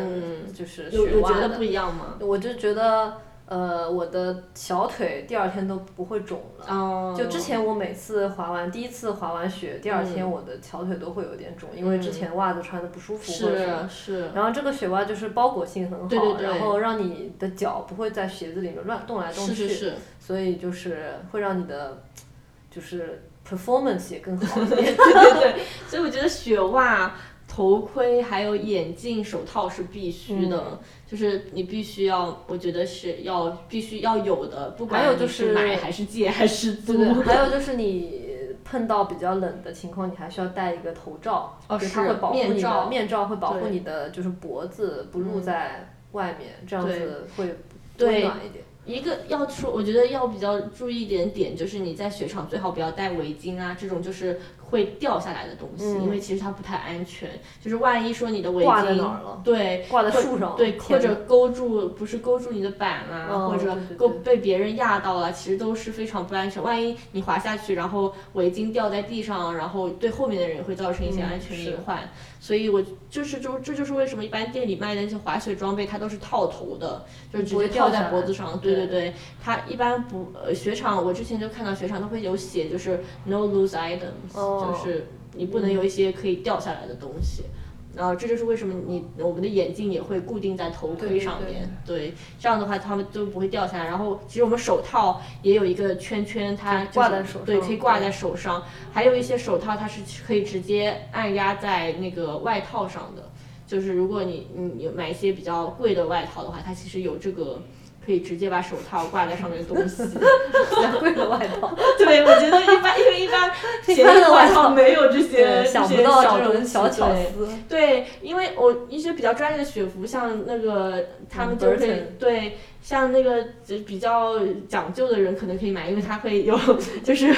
就是雪袜的。不一样吗？我就觉得。呃，我的小腿第二天都不会肿了。就之前我每次滑完，第一次滑完雪，第二天我的小腿都会有点肿，因为之前袜子穿的不舒服。是是。然后这个雪袜就是包裹性很好，然后让你的脚不会在鞋子里面乱动来动去。是是是。所以就是会让你的，就是 performance 也更好 一点。对对对。所以我觉得雪袜、头盔还有眼镜、手套是必须的。就是你必须要，我觉得是要必须要有的，不管你是买还是借还是租。还有就是你碰到比较冷的情况，你还需要戴一个头罩，就它会保护你的面罩会保护你的就是脖子不露在外面，这样子会温暖一点。一个要说，我觉得要比较注意一点点，就是你在雪场最好不要戴围巾啊，这种就是会掉下来的东西，因为其实它不太安全。就是万一说你的围巾挂在哪儿了，对，挂在树上，对，或者勾住，不是勾住你的板啊，或者勾被别人压到了，其实都是非常不安全。万一你滑下去，然后围巾掉在地上，然后对后面的人会造成一些安全隐患。所以，我就是就这就是为什么一般店里卖的那些滑雪装备，它都是套头的，就是直接套在脖子上。对对对，它一般不呃雪场，我之前就看到雪场都会有写，就是 no loose items，就是你不能有一些可以掉下来的东西。然后这就是为什么你我们的眼镜也会固定在头盔上面，对，这样的话它们都不会掉下来。然后其实我们手套也有一个圈圈，它挂在手上，对，可以挂在手上。还有一些手套它是可以直接按压在那个外套上的，就是如果你你买一些比较贵的外套的话，它其实有这个。可以直接把手套挂在上面的东西，比较贵的外套。对，我觉得一般，因为一般便宜的外套没有这些这些小东西。小巧思。对，因为我一些比较专业的雪服，像那个他们就会对，像那个比较讲究的人可能可以买，因为它会有 就是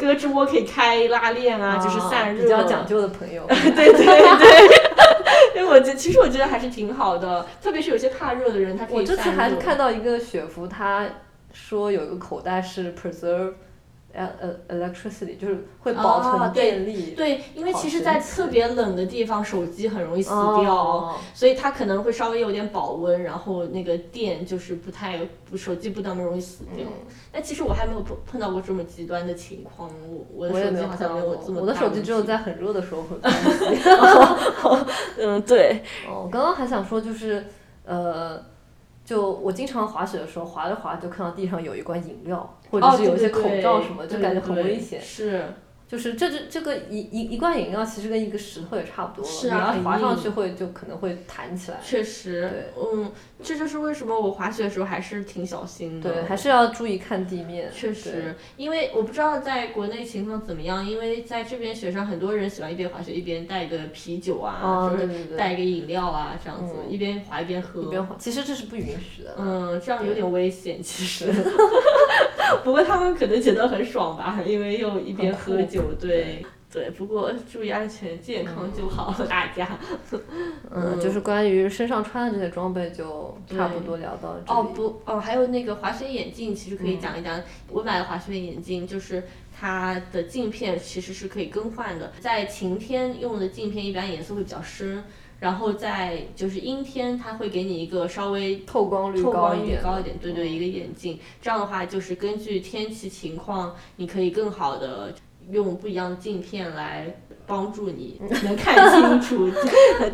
胳肢窝可以开拉链啊，就是散热。比较讲究的朋友。对 对对。因为我觉得，其实我觉得还是挺好的，特别是有些怕热的人，他可以我这次还看到一个雪服，他说有一个口袋是 preserve。呃呃，electricity 就是会保存电力。对，因为其实，在特别冷的地方，手机很容易死掉，所以它可能会稍微有点保温，然后那个电就是不太手机不那么容易死掉。但其实我还没有碰碰到过这么极端的情况，我我的手机好像没有这么。我的手机只有在很热的时候会关机。嗯，对。哦，我刚刚还想说就是，呃。就我经常滑雪的时候，滑着滑着就看到地上有一罐饮料，或者是有一些口罩什么，就感觉很危险。是。就是这这这个一一一罐饮料其实跟一个石头也差不多了，你要滑上去会就可能会弹起来。确实，嗯，这就是为什么我滑雪的时候还是挺小心的。对，还是要注意看地面。确实，因为我不知道在国内情况怎么样，因为在这边雪上很多人喜欢一边滑雪一边带一个啤酒啊，就是带一个饮料啊这样子，一边滑一边喝。一边滑，其实这是不允许的。嗯，这样有点危险，其实。不过他们可能觉得很爽吧，因为又一边喝酒，对对。不过注意安全，健康就好，大家。嗯，就是关于身上穿的这些装备就差不多聊到这里。哦不，哦还有那个滑雪眼镜，其实可以讲一讲。我买的滑雪眼镜就是它的镜片其实是可以更换的，在晴天用的镜片一般颜色会比较深。然后在就是阴天，它会给你一个稍微透光率高一点，高一点，对对，一个眼镜。这样的话，就是根据天气情况，你可以更好的用不一样的镜片来帮助你 能看清楚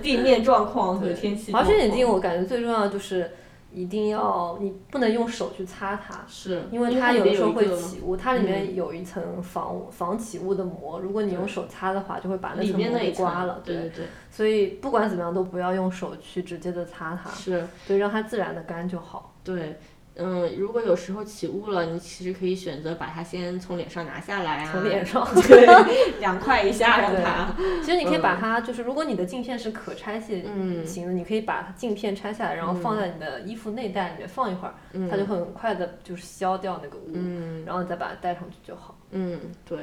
地面状况和天气。滑雪眼镜我感觉最重要就是。一定要你不能用手去擦它，是，因为它有的时候会起雾，它里面有一层防防起雾的膜，如果你用手擦的话，就会把那层膜给刮了，对对。对。所以不管怎么样都不要用手去直接的擦它，是，对，让它自然的干就好。对，嗯，如果有时候起雾了，你其实可以选择把它先从脸上拿下来啊，从脸上 对，凉快一下让它。其实你可以把它，就是如果你的镜片是可拆卸嗯。型的，你可以把镜片拆下来，然后放在你的衣服内袋里面放一会儿，它就很快的就是消掉那个雾，嗯。然后再把它戴上去就好。嗯，对，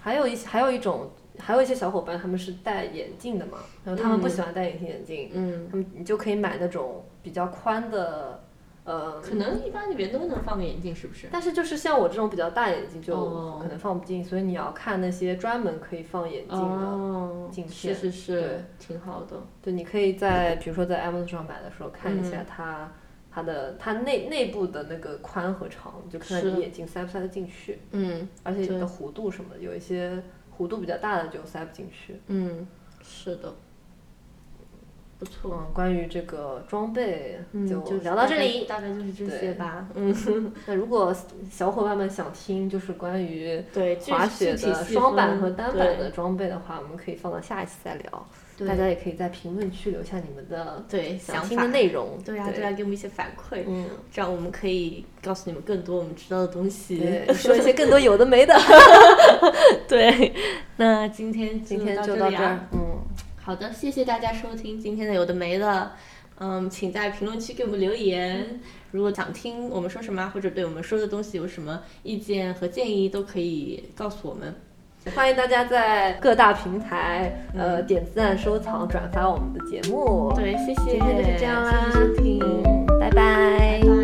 还有一些，还有一种，还有一些小伙伴他们是戴眼镜的嘛，然后他们不喜欢戴隐形眼镜，嗯，他们你就可以买那种比较宽的，呃，可能一般里面都能放个眼镜，是不是？但是就是像我这种比较大眼睛就哦可能放不进，所以你要看那些专门可以放眼镜的。哦，镜是片是是对，挺好的。对，你可以在比如说在 Amazon 上买的时候看一嗯下它、它的它内内部的那个宽和长，就看看你眼睛塞不塞得进去，嗯而且你的弧度什么的，有一些弧度比较大的就塞不进去。嗯，是的，不错。嗯，关于这个装备嗯，就就聊到这里。大概就是这些吧。嗯，那如果小伙伴们想听就是关于对，滑雪的双板和单板的装备的话，我们可以放到下一期再聊。对大家也可以在评论区留下你们的对想听的内容。对呀、对呀、给我们一些反馈，嗯，这样我们可以告诉你们更多我们知道的东西。对，说一些更多有的没的。对，那今天今天就到这儿嗯，好的，谢谢大家收听今天的有的没的。嗯，请在评论区给我们留言。如果想听我们说什么，或者对我们说的东西有什么意见和建议，都可以告诉我们。欢迎大家在各大平台嗯呃点赞、收藏、转发我们的节目。对，谢谢。今天就是这样啦，谢谢收听。嗯拜拜。